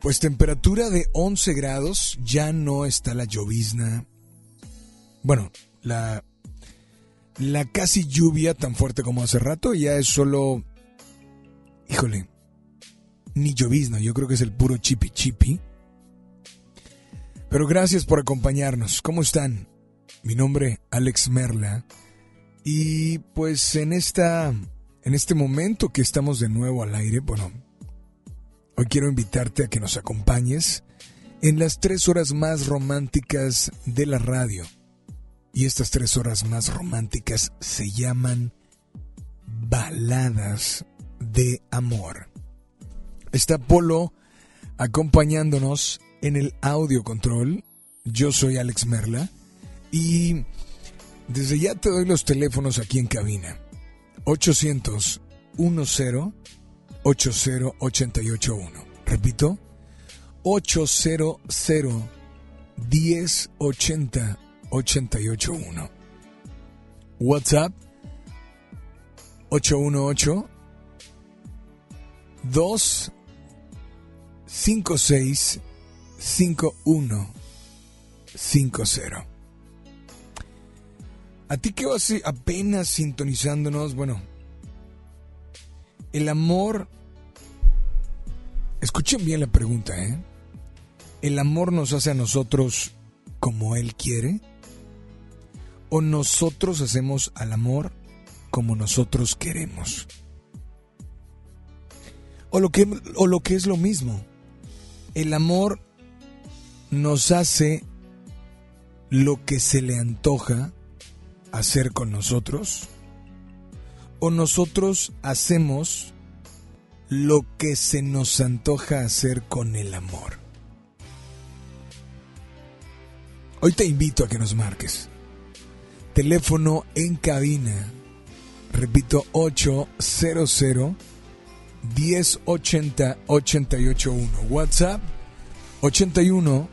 pues temperatura de 11 grados, ya no está la llovizna. Bueno, la la casi lluvia tan fuerte como hace rato ya es solo híjole, ni llovizna, yo creo que es el puro chipi chipi. Pero gracias por acompañarnos. ¿Cómo están? Mi nombre Alex Merla y pues en esta en este momento que estamos de nuevo al aire, bueno, hoy quiero invitarte a que nos acompañes en las tres horas más románticas de la radio. Y estas tres horas más románticas se llaman baladas de amor. Está Polo acompañándonos en el audio control. Yo soy Alex Merla y desde ya te doy los teléfonos aquí en cabina. 800 10 80881. Repito, 800 1080 881. WhatsApp 818 2 56 51 50. A ti que vas apenas sintonizándonos, bueno, el amor, escuchen bien la pregunta, ¿eh? ¿El amor nos hace a nosotros como Él quiere? ¿O nosotros hacemos al amor como nosotros queremos? O lo que, o lo que es lo mismo, el amor nos hace lo que se le antoja hacer con nosotros? ¿O nosotros hacemos lo que se nos antoja hacer con el amor? Hoy te invito a que nos marques. Teléfono en cabina. Repito, 800 1080 881. WhatsApp 81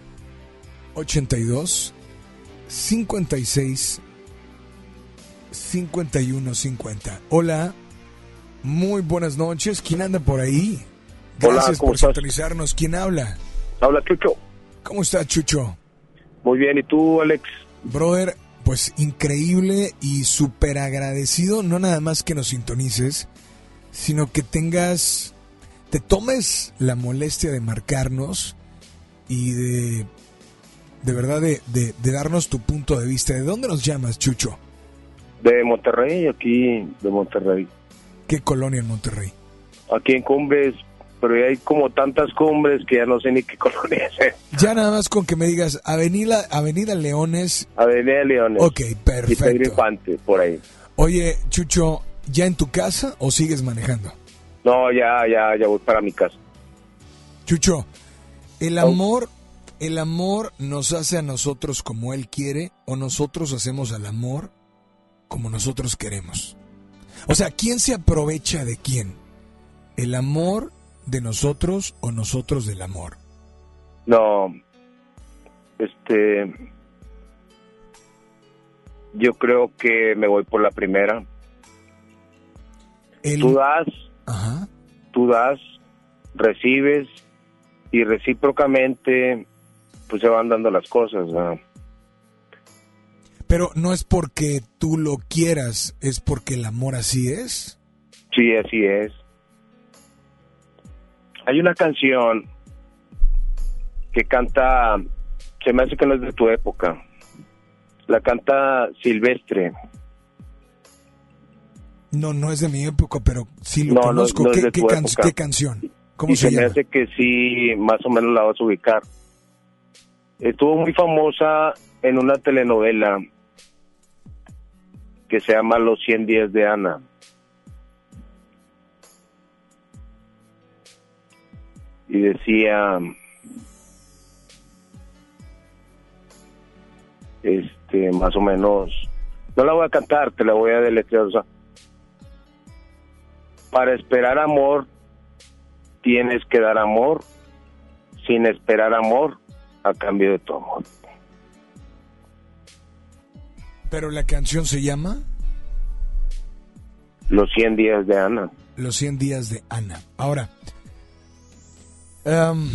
82 56 51 50. Hola, muy buenas noches. ¿Quién anda por ahí? Gracias ¿cómo por estás? sintonizarnos. ¿Quién habla? Habla Chucho. ¿Cómo está Chucho? Muy bien, ¿y tú, Alex? Brother, pues increíble y súper agradecido, no nada más que nos sintonices, sino que tengas, te tomes la molestia de marcarnos y de, de verdad, de, de- de darnos tu punto de vista. ¿De dónde nos llamas, Chucho? De Monterrey, aquí de Monterrey. ¿Qué colonia en Monterrey? Aquí en Cumbres, pero ya hay como tantas cumbres que ya no sé ni qué colonia es. Ya nada más con que me digas Avenida, Avenida Leones. Avenida Leones. Ok, perfecto. Y por ahí. Oye, Chucho, ¿ya en tu casa o sigues manejando? No, ya, ya, ya voy para mi casa. Chucho, el amor, el amor nos hace a nosotros como él quiere o nosotros hacemos al amor como nosotros queremos. O sea, ¿quién se aprovecha de quién? ¿El amor de nosotros o nosotros del amor? No, este, yo creo que me voy por la primera. Tú das, tú das, recibes y recíprocamente pues se van dando las cosas. Pero no es porque tú lo quieras, es porque el amor así es. Sí, así es. Hay una canción que canta, se me hace que no es de tu época. La canta Silvestre. No, no es de mi época, pero sí lo No, no, conozco. no es ¿Qué, qué can- época. qué canción? ¿Cómo y se, se, me llama? hace que sí, más o menos la vas a ubicar. Estuvo muy famosa en una telenovela que se llama Los 100 días de Ana. Y decía, este, más o menos, no la voy a cantar, te la voy a deletrear, o sea, para esperar amor tienes que dar amor sin esperar amor a cambio de tu amor. Pero la canción se llama Los 100 días de Ana. Los 100 días de Ana. Ahora, em,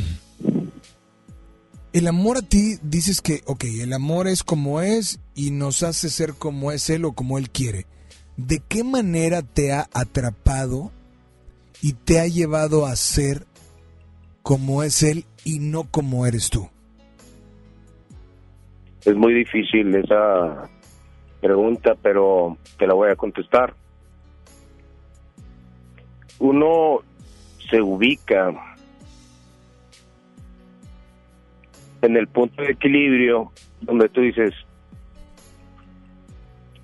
el amor a ti dices que, ok, el amor es como es y nos hace ser como es él o como él quiere. ¿De qué manera te ha atrapado y te ha llevado a ser como es él y no como eres tú? Es muy difícil esa pregunta, pero te la voy a contestar. Uno se ubica en el punto de equilibrio donde tú dices,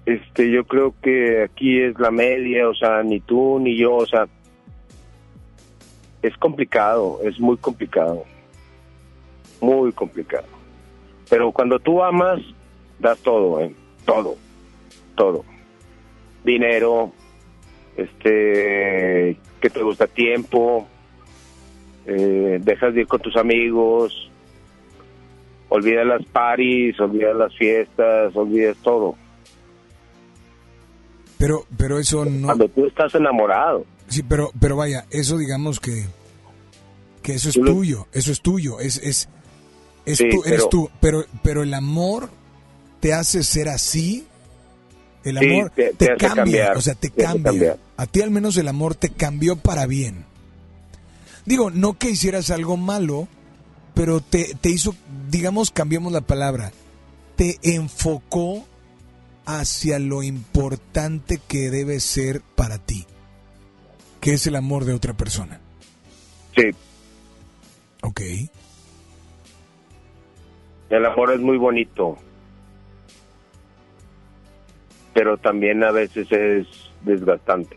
este, yo creo que aquí es la media, o sea, ni tú ni yo, o sea, es complicado, es muy complicado, muy complicado. Pero cuando tú amas, das todo, ¿eh? todo, todo. Dinero, este, que te gusta tiempo, eh, dejas de ir con tus amigos, olvidas las paris, olvidas las fiestas, olvidas todo. Pero, pero eso no. Cuando tú estás enamorado. Sí, pero, pero vaya, eso digamos que, que eso es lo- tuyo, eso es tuyo, es, es, es Sí, tú, eres pero- tú, pero, pero el amor te hace ser así, el Sí, amor te- te, te hace cambia, cambiar, o sea, te, cambia. A ti al menos el amor te cambió para bien. Digo, no que hicieras algo malo, pero te, te hizo, digamos, cambiamos la palabra, te enfocó hacia lo importante que debe ser para ti, que es el amor de otra persona. Sí. Ok. El amor es muy bonito. pero también a veces es desgastante.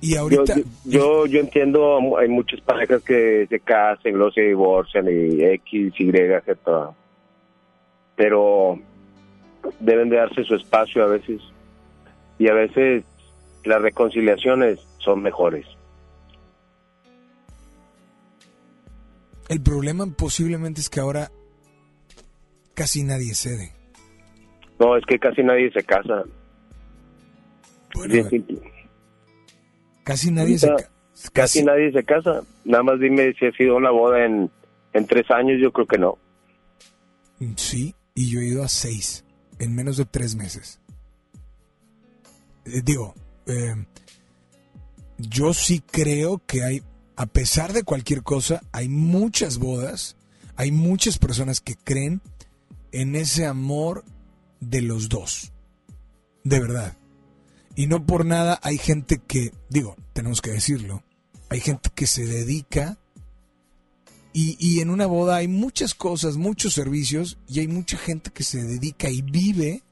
Y ahorita... Yo, yo, yo entiendo, hay muchas parejas que se casan, luego se divorcian y X, Y, Z. Pero deben de darse su espacio a veces. Y a veces las reconciliaciones son mejores. El problema posiblemente es que ahora casi nadie cede. No, es que casi nadie se casa. Bueno, simple. Casi nadie se Casi nadie se casa. Nada más dime si ha sido una boda en, en tres años, yo creo que no. Sí, y yo he ido a seis en menos de tres meses. Eh, digo, eh, yo sí creo que hay, a pesar de cualquier cosa, hay muchas bodas, hay muchas personas que creen en ese amor de los dos. De verdad. Y no por nada hay gente que, digo, tenemos que decirlo, hay gente que se dedica y, en una boda hay muchas cosas, muchos servicios y hay mucha gente que se dedica y vive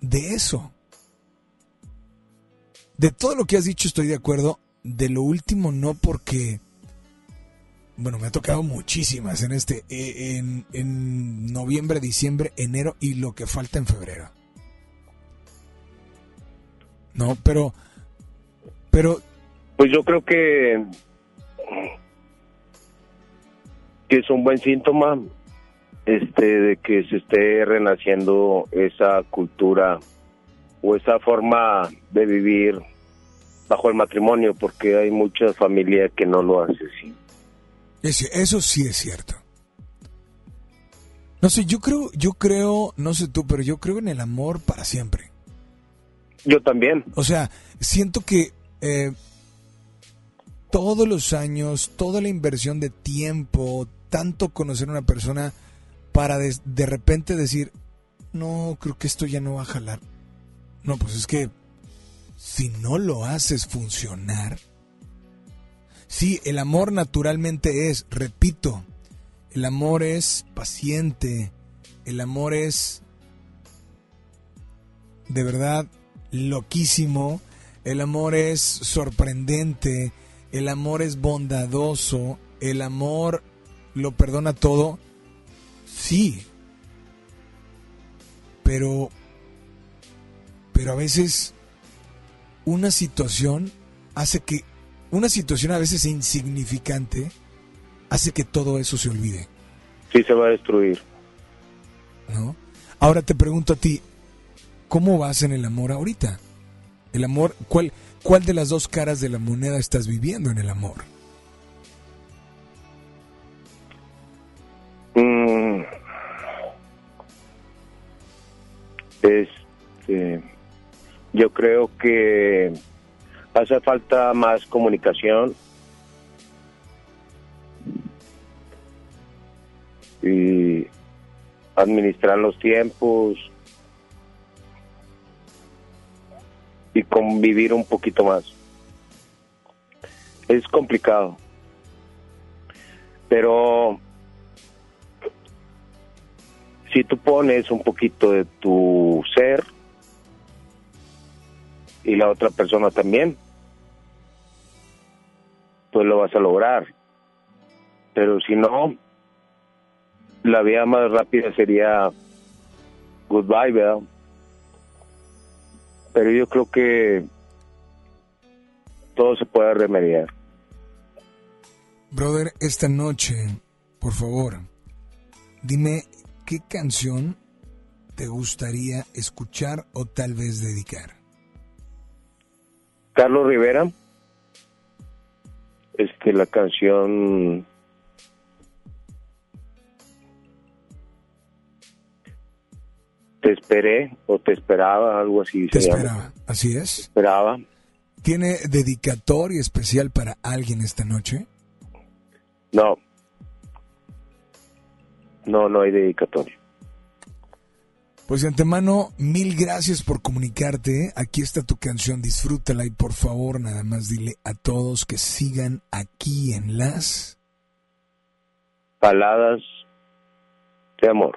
de eso. De todo lo que has dicho estoy de acuerdo, de lo último no porque, bueno, me ha tocado muchísimas en este, eh, en, en noviembre, diciembre, enero y lo que falta en febrero. No, pero, pero Pues yo creo que, que es un buen síntoma este de que se esté renaciendo esa cultura o esa forma de vivir bajo el matrimonio, porque hay mucha familia que no lo hace así. Ese- eso sí es cierto. No sé, yo creo, yo creo, no sé tú, pero yo creo en el amor para siempre. Yo también. O sea, siento que eh, todos los años, toda la inversión de tiempo, tanto conocer a una persona para de, de repente decir, no, creo que esto ya no va a jalar. No, pues es que si no lo haces funcionar, sí, el amor naturalmente es, repito, el amor es paciente, el amor es de verdad loquísimo, el amor es sorprendente, el amor es bondadoso, el amor lo perdona todo, sí, pero, pero a veces una situación hace que, una situación a veces insignificante, hace que todo eso se olvide. Sí se va a destruir. ¿no? Ahora te pregunto a ti, ¿cómo vas en el amor ahorita? El amor, ¿cuál, ¿cuál de las dos caras de la moneda estás viviendo en el amor? Mm. Este, yo creo que hace falta más comunicación y administrar los tiempos y convivir un poquito más. Es complicado, pero si tú pones un poquito de tu ser y la otra persona también, pues lo vas a lograr. Pero si no, la vía más rápida sería goodbye, ¿verdad? Pero yo creo que todo se puede remediar. Brother, esta noche, por favor, dime qué canción te gustaría escuchar o tal vez dedicar. Carlos Rivera, este, la canción Te esperé o te esperaba, algo así Te se llama. esperaba, así es. Esperaba. ¿Tiene dedicatoria especial para alguien esta noche? No. No, no hay dedicatoria. Pues de antemano, mil gracias por comunicarte. Aquí está tu canción, disfrútala y por favor nada más dile a todos que sigan aquí en las... Baladas de amor.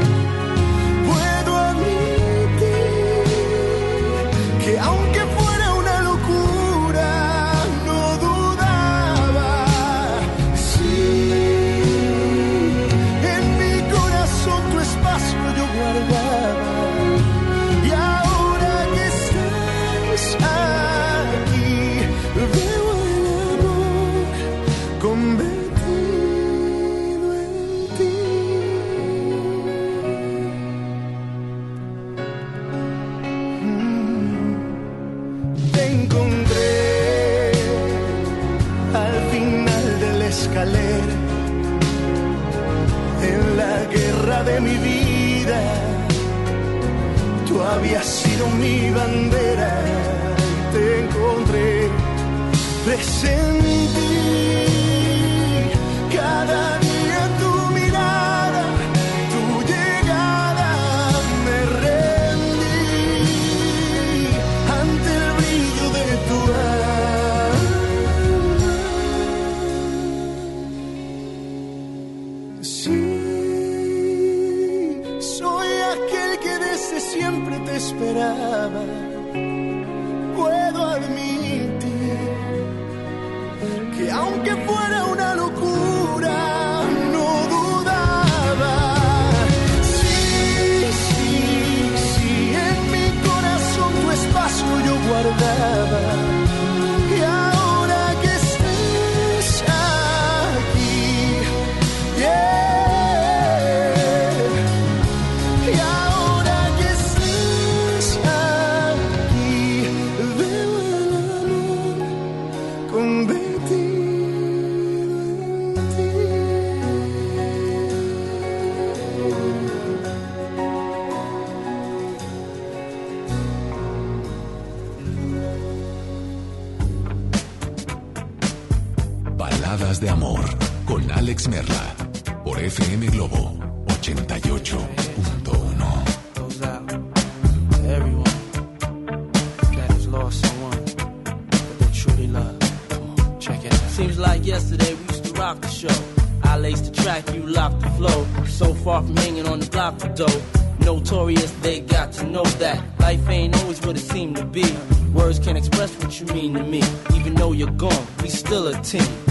De mi vida. Tú habías sido mi bandera y te encontré presentí esperaba. Merla por FM Globo 88.1. goes out to everyone that has lost someone that they truly love. Come on, check it out. Seems like yesterday we used to rock the show. I laced the track, you locked the flow. So far from hanging on the block for dough. Notorious, they got to know that life ain't always what it seemed to be. Words can't express what you mean to me. Even though you're gone, we still a team.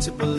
To believe.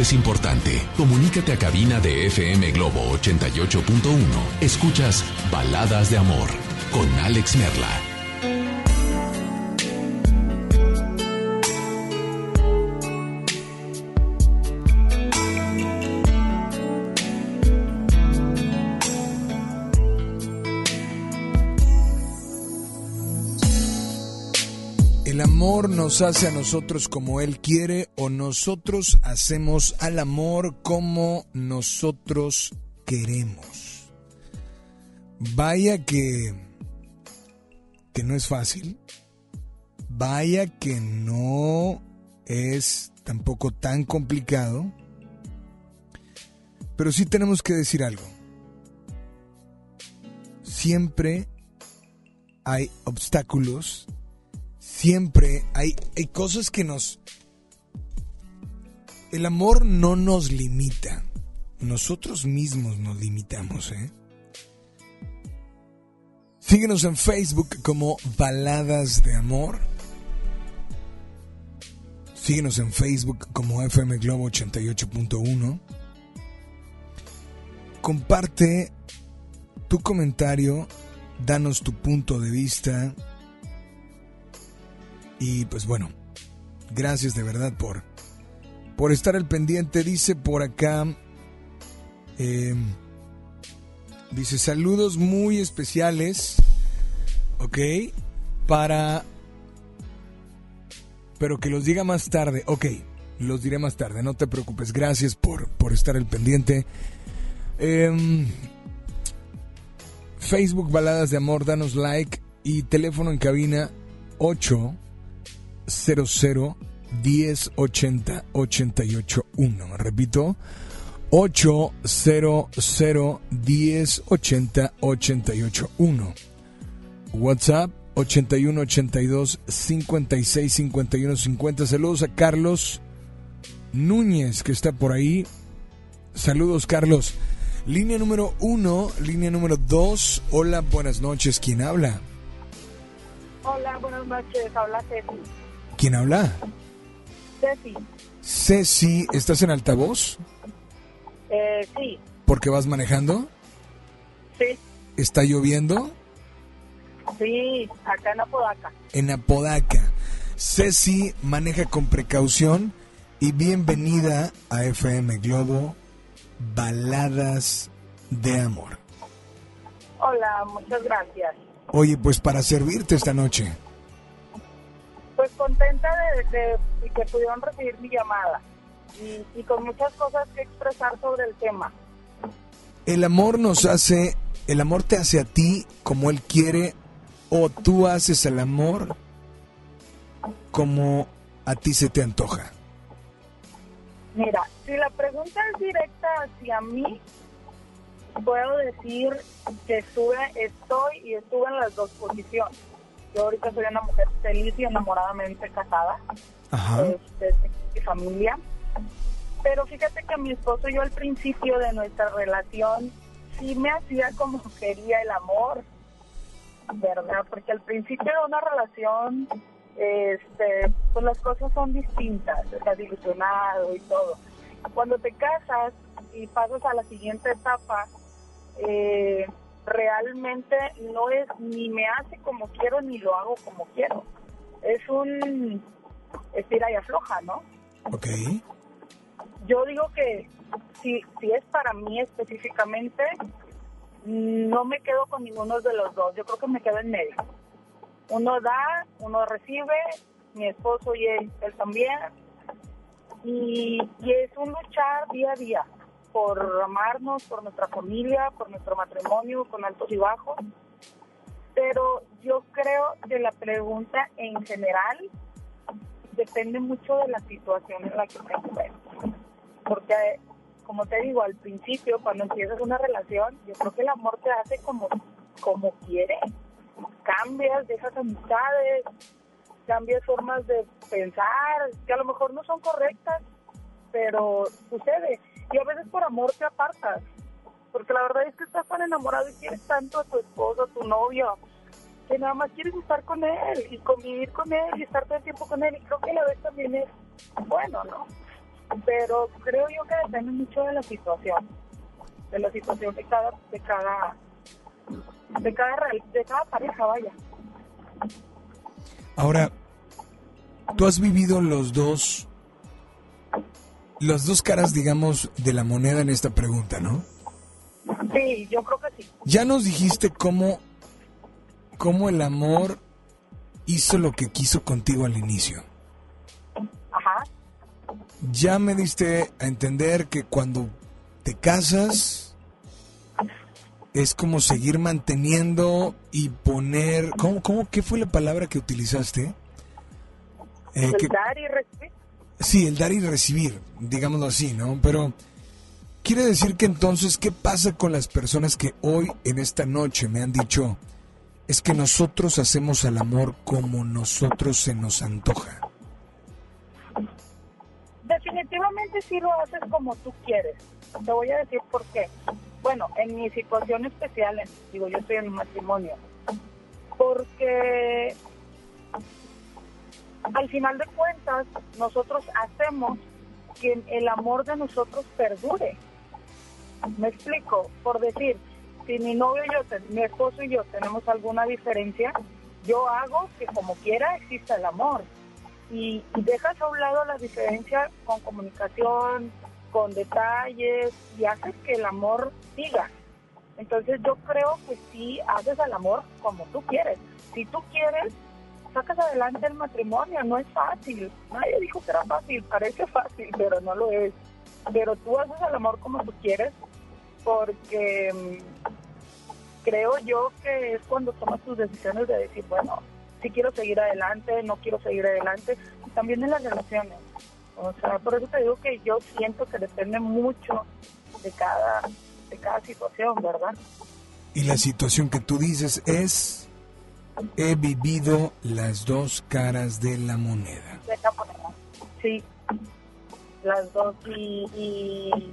Es importante. Comunícate a cabina de FM Globo 88.1. Escuchas Baladas de Amor con Alex Merla. El amor nos hace a nosotros como Él quiere o nosotros hacemos al amor como nosotros queremos. Vaya que, que no es fácil. Vaya que no es tampoco tan complicado. Pero sí tenemos que decir algo. Siempre hay obstáculos siempre hay, hay cosas que nos... El amor no nos limita. Nosotros mismos nos limitamos, ¿eh? Síguenos en Facebook como Baladas de Amor. Síguenos en Facebook como FM Globo 88.1. Comparte tu comentario, danos tu punto de vista. Y pues bueno, gracias de verdad por, por estar al pendiente. Dice por acá, eh, dice saludos muy especiales, ok, para, pero que los diga más tarde, ok, los diré más tarde, no te preocupes, gracias por, por estar al pendiente. Em, Facebook Baladas de Amor, danos like y teléfono en cabina 800 1080 881. Repito, 800 1080 881. WhatsApp 81 82 56 51 50. Saludos a Carlos Núñez que está por ahí. Saludos Carlos. Línea número uno, línea número dos. Hola, buenas noches. ¿Quién habla? Hola, buenas noches. Habla Ceci. ¿Quién habla? Ceci. Ceci, ¿estás en altavoz? Eh, sí, ¿Porque vas manejando? sí, ¿Está lloviendo? sí, acá en Apodaca. En Apodaca. Ceci maneja con precaución y bienvenida a FM Globo Baladas de Amor. Hola, muchas gracias. Oye, pues para servirte esta noche. Pues contenta de, de- de que pudieron recibir mi llamada y, y con muchas cosas que expresar sobre el tema. El amor nos hace, el amor te hace a ti como él quiere o tú haces el amor como a ti se te antoja. Mira, si la pregunta es directa hacia mí, puedo decir que estuve, estoy y estuve en las dos posiciones. Yo ahorita soy una mujer feliz y enamoradamente casada. Ajá. este, mi familia. Pero fíjate que mi esposo y yo al principio de nuestra relación sí me hacía como quería el amor, ¿verdad? Porque al principio de una relación, este, pues las cosas son distintas, estás ilusionado y todo. Cuando te casas y pasas a la siguiente etapa, eh, realmente no es ni me hace como quiero ni lo hago como quiero. Es un estira y afloja, ¿no? Ok. Yo digo que si, si es para mí específicamente, no me quedo con ninguno de los dos. Yo creo que me quedo en medio. Uno da, uno recibe, mi esposo y él, él también. Y, y es un luchar día a día por amarnos, por nuestra familia, por nuestro matrimonio, con altos y bajos. Pero yo creo que la pregunta en general depende mucho de la situación en la que te encuentres. Porque, como te digo, al principio, cuando empiezas una relación, yo creo que el amor te hace como, como quiere. Cambias, dejas amistades, cambias formas de pensar, que a lo mejor no son correctas, pero sucede. Y a veces por amor te apartas. Porque la verdad es que estás tan enamorado y quieres tanto a tu esposo, a tu novio, que nada más quieres estar con él y convivir con él y estar todo el tiempo con él. Y creo que la vez también es bueno, ¿no? Pero creo yo que depende mucho de la situación, de la situación de cada, de cada, de cada, de cada pareja, vaya. Ahora, tú has vivido los dos, las dos caras, digamos, de la moneda en esta pregunta, ¿no? Sí, yo creo que sí. Ya nos dijiste cómo, cómo el amor hizo lo que quiso contigo al inicio. Ajá. Ya me diste a entender que cuando te casas es como seguir manteniendo y poner... ¿Cómo, cómo, ¿Qué fue la palabra que utilizaste? Eh, que- y. Sí, el dar y recibir, digámoslo así, ¿no? Pero quiere decir que entonces, ¿qué pasa con las personas que hoy en esta noche me han dicho, es que nosotros hacemos al amor como nosotros se nos antoja? Definitivamente sí lo haces como tú quieres. Te voy a decir por qué. Bueno, en mi situación especial, digo, yo estoy en un matrimonio, porque al final de cuentas nosotros hacemos que el amor de nosotros perdure. Me explico, por decir, si mi novio y yo, mi esposo y yo tenemos alguna diferencia, yo hago que como quiera exista el amor y, dejas a un lado la diferencia con comunicación, con detalles y haces que el amor siga. Entonces yo creo que sí haces el amor como tú quieres. Si tú quieres, sacas adelante el matrimonio, no es fácil. Nadie dijo que era fácil, parece fácil, pero no lo es. Pero tú haces el amor como tú quieres porque mm, creo yo que es cuando tomas tus decisiones de decir, bueno, si quiero seguir adelante, no quiero seguir adelante, y también en las relaciones. O sea, por eso te digo que yo siento que depende mucho de cada, de cada situación, ¿verdad? Y la situación que tú dices es, he vivido las dos caras de la moneda. Sí, las dos. Y,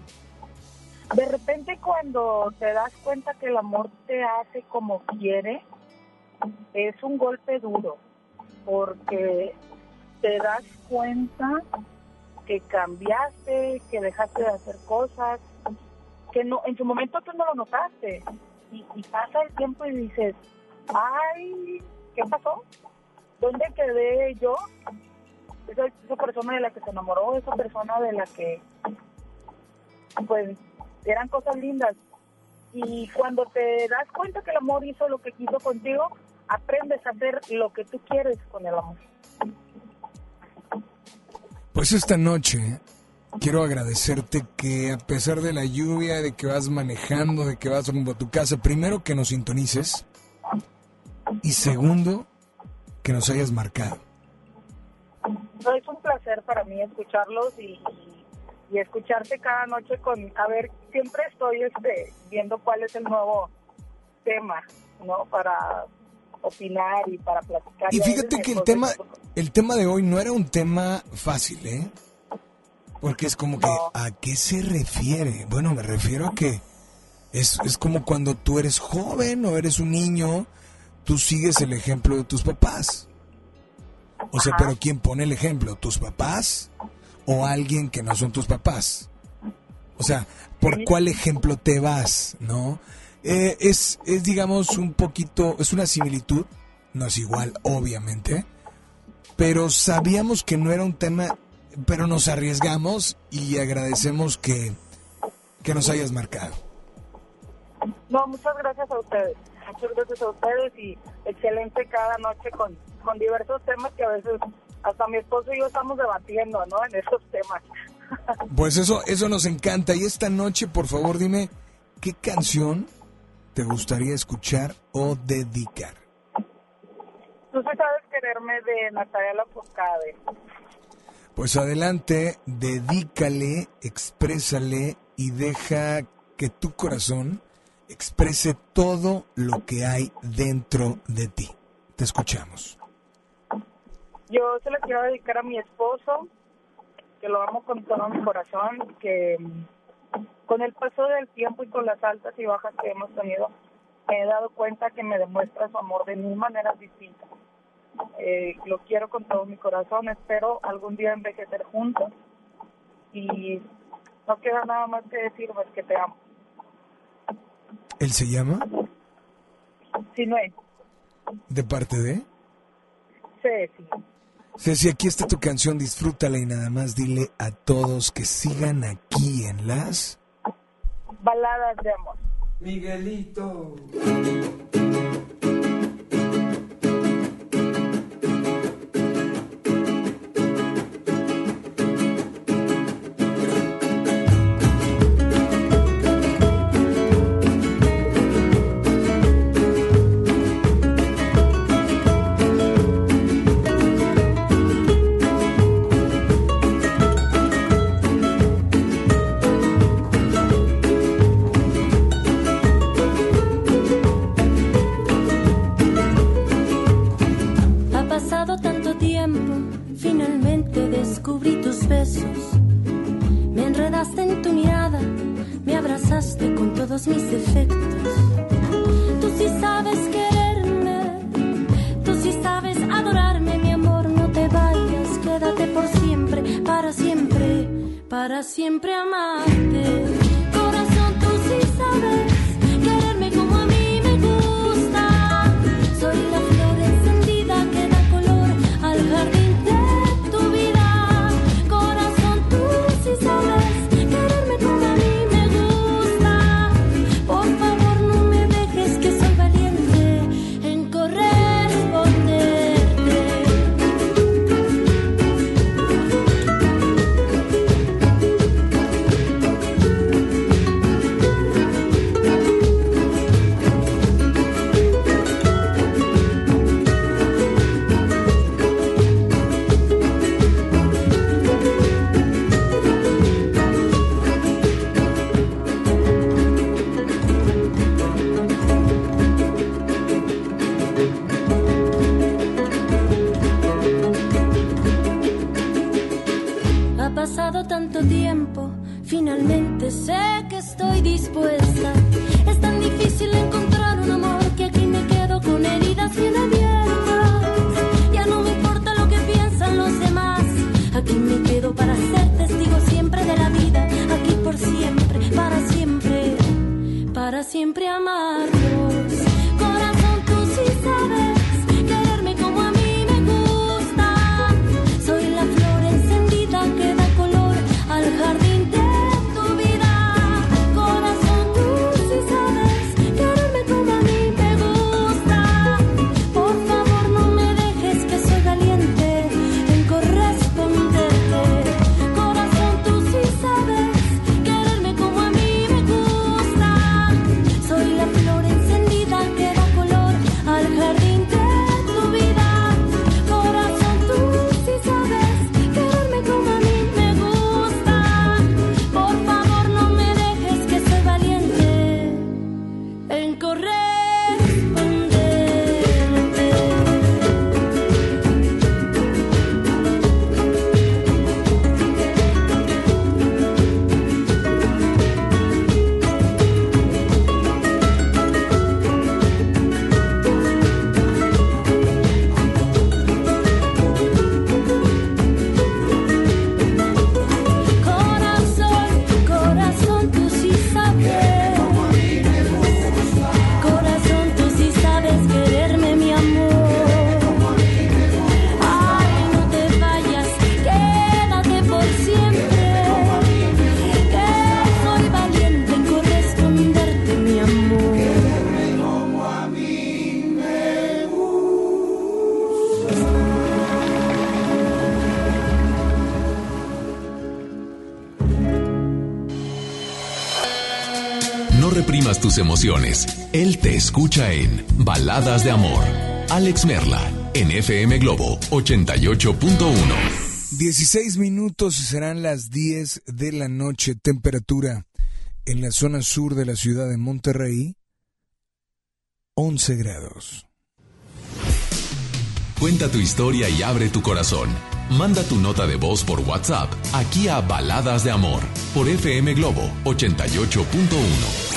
de repente cuando te das cuenta que el amor te hace como quiere, es un golpe duro, porque te das cuenta que cambiaste, que dejaste de hacer cosas, que no en su momento tú no lo notaste. Y pasa el tiempo y dices, ay, ¿qué pasó? ¿Dónde quedé yo? Esa, persona de la que se enamoró, esa persona de la que, pues, eran cosas lindas. Y cuando te das cuenta que el amor hizo lo que quiso contigo, aprendes a hacer lo que tú quieres con el amor. Pues esta noche quiero agradecerte que a pesar de la lluvia, de que vas manejando, de que vas rumbo a tu casa, primero que nos sintonices y segundo que nos hayas marcado. No, es un placer para mí escucharlos y, y escucharte cada noche con, a ver, siempre estoy este, viendo cuál es el nuevo tema, ¿no? Para opinar y para platicar. Y fíjate que el tema, el tema de hoy no era un tema fácil, ¿eh? Porque es como que, ¿a qué se refiere? Bueno, me refiero a que es, es como cuando tú eres joven o eres un niño, tú sigues el ejemplo de tus papás. O sea, pero ¿quién pone el ejemplo? ¿Tus papás o alguien que no son tus papás? O sea, ¿por cuál ejemplo te vas, no? Eh, es, es, digamos, un poquito, es una similitud, no es igual, obviamente, pero sabíamos que no era un tema, pero nos arriesgamos y agradecemos que, que nos hayas marcado. No, muchas gracias a ustedes. Muchas gracias a ustedes y excelente cada noche con, con diversos temas que a veces hasta mi esposo y yo estamos debatiendo, ¿no? En esos temas. Pues eso, eso nos encanta. Y esta noche, por favor, dime, ¿qué canción te gustaría escuchar o dedicar? Tú sí sabes quererme de Natalia Lafourcade. Pues adelante, dedícale, exprésale y deja que tu corazón exprese todo lo que hay dentro de ti. Te escuchamos. Yo se la quiero dedicar a mi esposo, que lo amo con todo mi corazón, que mm, con el paso del tiempo y con las altas y bajas que hemos tenido, me he dado cuenta que me demuestra su amor de mil maneras distintas. Eh, lo quiero con todo mi corazón, espero algún día envejecer juntos y no queda nada más que decir más que te amo. ¿Él se llama? Si no es, ¿De parte de? Ceci. Ceci, aquí está tu canción, disfrútala y nada más dile a todos que sigan aquí en las... Baladas de amor. Miguelito. Finalmente descubrí tus besos. Me enredaste en tu mirada, me abrazaste con todos mis defectos. Tú sí sabes quererme, tú sí sabes adorarme, mi amor, no te vayas, quédate por siempre, para siempre, para siempre amarte. Corazón, tú sí sabes tanto tiempo, finalmente sé que estoy dispuesta. Es tan difícil encontrar un amor que aquí me quedo con heridas bien abiertas. Ya no me importa lo que piensan los demás, aquí me quedo para ser testigo siempre de la vida, aquí por siempre, para siempre, para siempre amar. Él te escucha en Baladas de Amor. Alex Merla, en FM Globo 88.1. 16 minutos serán las 10 de la noche. Temperatura en la zona sur de la ciudad de Monterrey, 11 grados. Cuenta tu historia y abre tu corazón. Manda tu nota de voz por WhatsApp aquí a Baladas de Amor por FM Globo 88.1.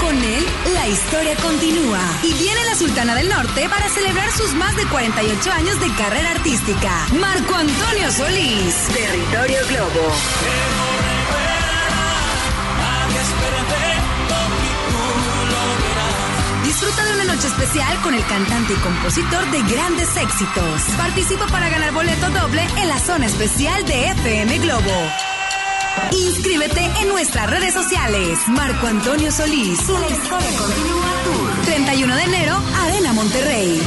Con él, la historia continúa. Y viene la Sultana del Norte para celebrar sus más de 48 años de carrera artística. Marco Antonio Solís. Territorio Globo. Disfruta de una noche especial con el cantante y compositor de grandes éxitos. Participa para ganar boleto doble en la zona especial de FM Globo. Inscríbete en nuestras redes sociales. Marco Antonio Solís. La historia continúa Tour. 31 de enero, Arena Monterrey.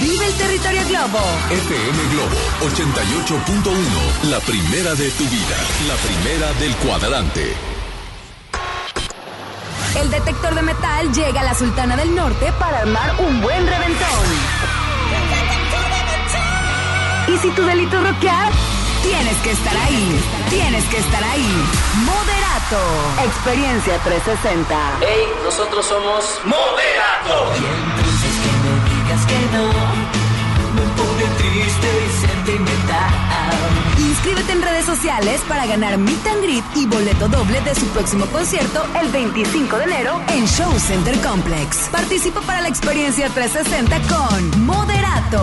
Vive el territorio Globo. FM Globo 88.1, la primera de tu vida, la primera del cuadrante. El detector de metal llega a la Sultana del Norte para armar un buen reventón. Y si tu delito es rockear, tienes que estar ahí. Tienes que estar ahí. Moderato. Experiencia 360. Hey, nosotros somos Moderato. entonces que me digas que no, me pone triste y sentimental. Inscríbete en redes sociales para ganar Meet and Greet y boleto doble de su próximo concierto el 25 de enero en Show Center Complex. Participa para la experiencia 360 con Moderato.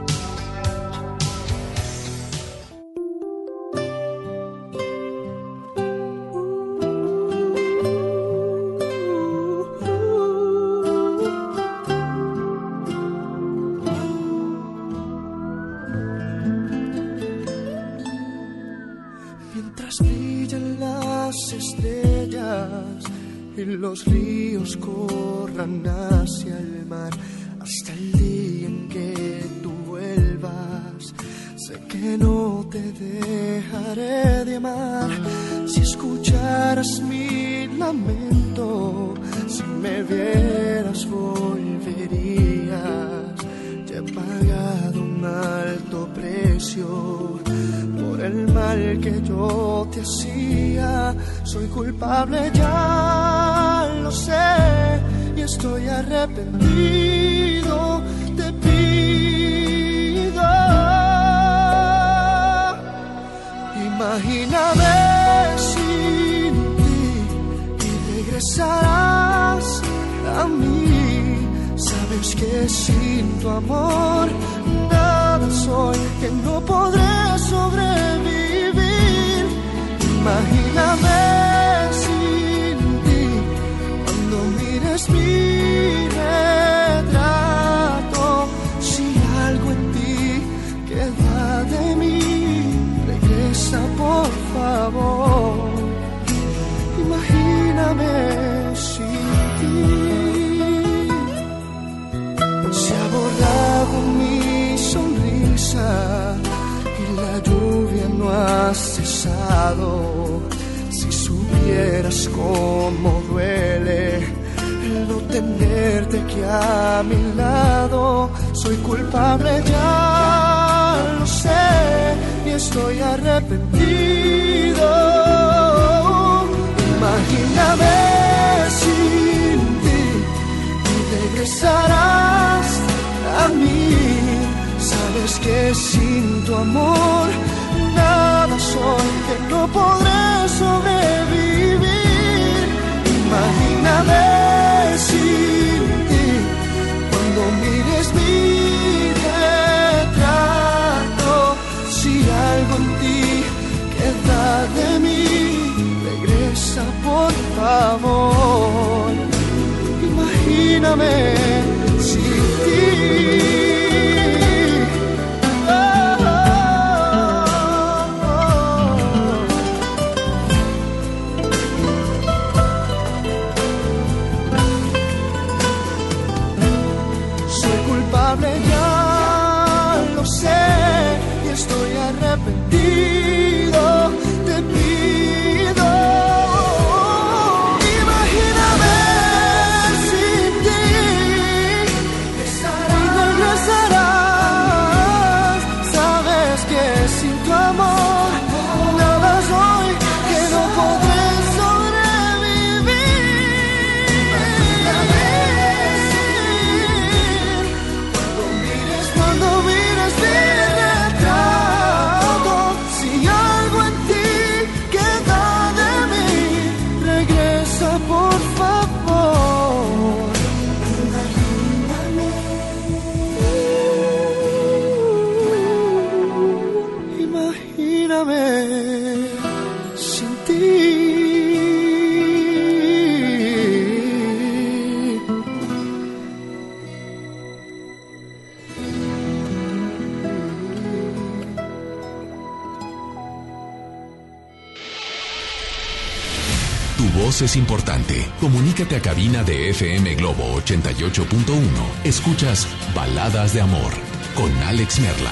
es importante. Comunícate a cabina de FM Globo 88.1. Escuchas Baladas de Amor con Alex Merla.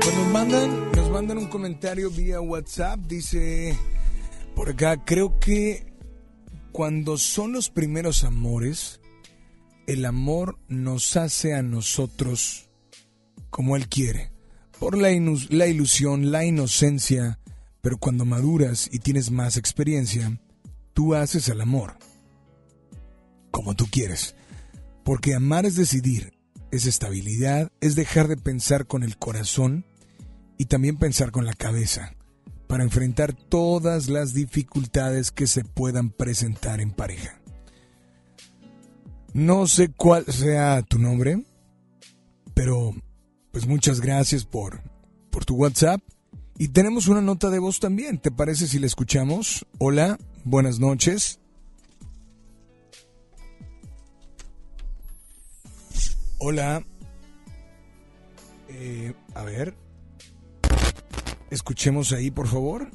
Pues nos mandan, nos mandan un comentario vía WhatsApp. Dice por acá, creo que cuando son los primeros amores, el amor nos hace a nosotros como Él quiere. Por la, la ilusión, la inocencia, pero cuando maduras y tienes más experiencia, tú haces el amor como tú quieres. Porque amar es decidir, es estabilidad, es dejar de pensar con el corazón y también pensar con la cabeza para enfrentar todas las dificultades que se puedan presentar en pareja. No sé cuál sea tu nombre, pero pues muchas gracias por, por tu WhatsApp. Y tenemos una nota de voz también. ¿Te parece si la escuchamos? Hola, buenas noches. Hola. Eh, a ver. Escuchemos ahí, por favor.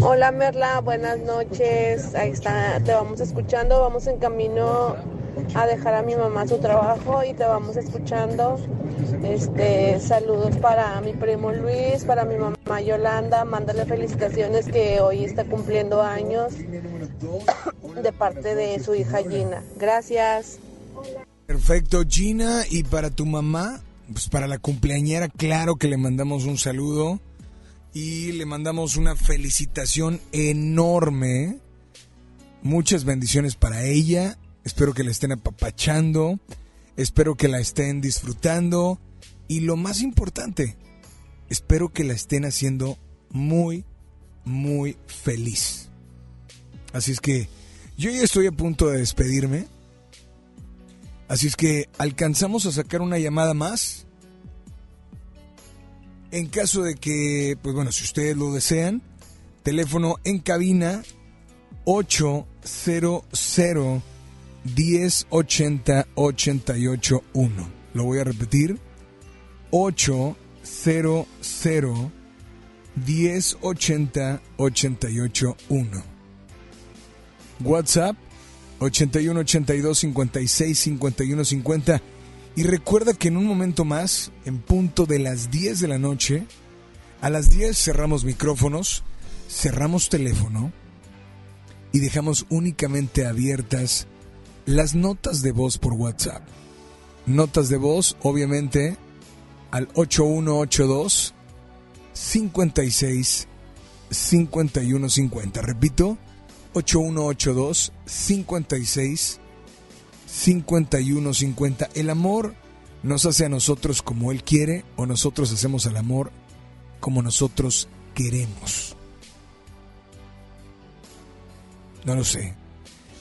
Hola Merla, buenas noches. Ahí está, te vamos escuchando. Vamos en camino a dejar a mi mamá su trabajo y te vamos escuchando. Este, saludos para mi primo Luis, para mi mamá Yolanda. Mándale felicitaciones que hoy está cumpliendo años de parte de su hija Gina. Gracias. Perfecto, Gina. Y para tu mamá, pues para la cumpleañera, claro que le mandamos un saludo y le mandamos una felicitación enorme. Muchas bendiciones para ella. Espero que la estén apapachando. Espero que la estén disfrutando. Y lo más importante, espero que la estén haciendo muy, muy feliz. Así es que yo ya estoy a punto de despedirme. Así es que alcanzamos a sacar una llamada más. En caso de que, pues bueno, si ustedes lo desean, teléfono en cabina 800 1080 881. Lo voy a repetir. 800 1080 881. WhatsApp 81 82 56 51 50. Y recuerda que en un momento más, en punto de las 10 de la noche, a las 10 cerramos micrófonos, cerramos teléfono y dejamos únicamente abiertas las notas de voz por WhatsApp. Notas de voz, obviamente, al 8182 56 51 50. Repito, 8182 56 51 50. El amor nos hace a nosotros como Él quiere o nosotros hacemos al amor como nosotros queremos. No lo sé.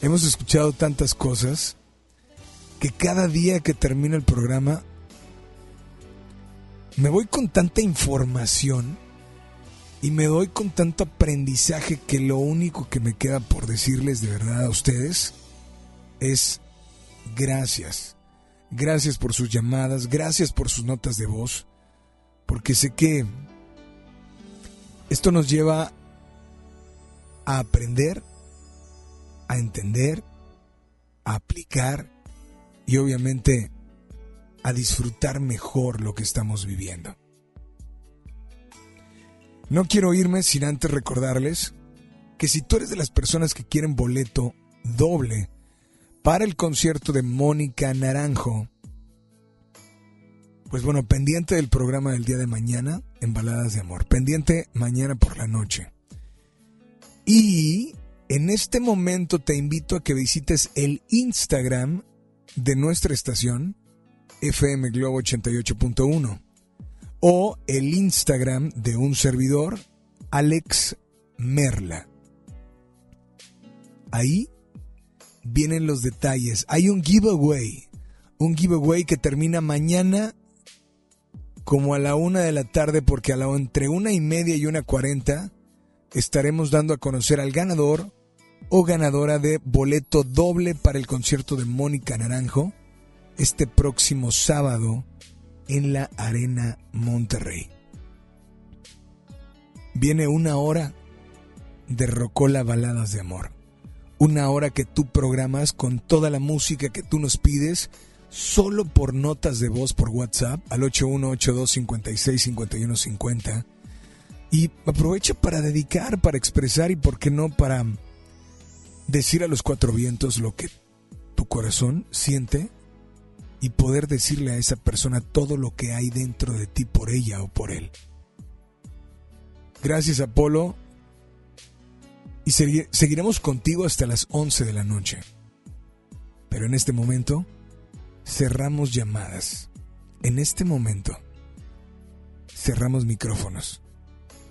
Hemos escuchado tantas cosas que cada día que termina el programa me voy con tanta información y me doy con tanto aprendizaje que lo único que me queda por decirles de verdad a ustedes es gracias. Gracias por sus llamadas, gracias por sus notas de voz, porque sé que esto nos lleva a aprender, a entender, a aplicar y obviamente a disfrutar mejor lo que estamos viviendo. No quiero irme sin antes recordarles que si tú eres de las personas que quieren boleto doble para el concierto de Mónica Naranjo, pues bueno, pendiente del programa del día de mañana en Baladas de Amor, pendiente mañana por la noche. Y en este momento te invito a que visites el Instagram de nuestra estación, FM Globo 88.1, o el Instagram de un servidor, Alex Merla. Ahí vienen los detalles. Hay un giveaway, un giveaway que termina mañana como a la una de la tarde, porque a la entre una y media y una cuarenta estaremos dando a conocer al ganador o ganadora de boleto doble para el concierto de Mónica Naranjo este próximo sábado en la Arena Monterrey. Viene una hora de Rocola Baladas de Amor. Una hora que tú programas con toda la música que tú nos pides solo por notas de voz por WhatsApp al 8182565150 y aprovecha para dedicar, para expresar y por qué no para decir a los cuatro vientos lo que tu corazón siente y poder decirle a esa persona todo lo que hay dentro de ti por ella o por él. Gracias Apolo y seguiremos contigo hasta las 11 de la noche. Pero en este momento cerramos llamadas. En este momento cerramos micrófonos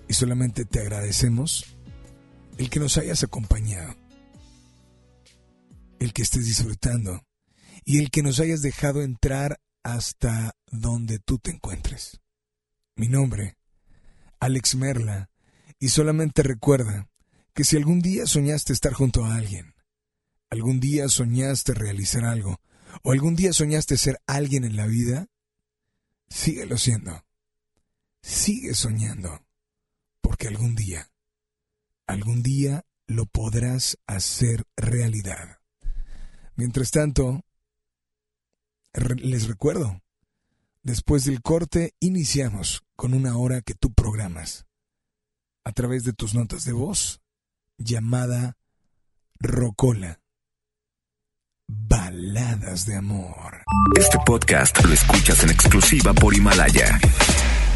y solamente te agradecemos el que nos hayas acompañado, el que estés disfrutando y el que nos hayas dejado entrar hasta donde tú te encuentres. Mi nombre, Alex Merla, y solamente recuerda que si algún día soñaste estar junto a alguien, algún día soñaste realizar algo, o algún día soñaste ser alguien en la vida, síguelo siendo. Sigue soñando porque algún día, algún día lo podrás hacer realidad. Mientras tanto, les recuerdo, después del corte iniciamos con una hora que tú programas a través de tus notas de voz llamada Rocola. Baladas de amor. Este podcast lo escuchas en exclusiva por Himalaya.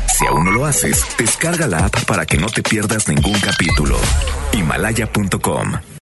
Si aún no lo haces, descarga la app para que no te pierdas ningún capítulo. Himalaya.com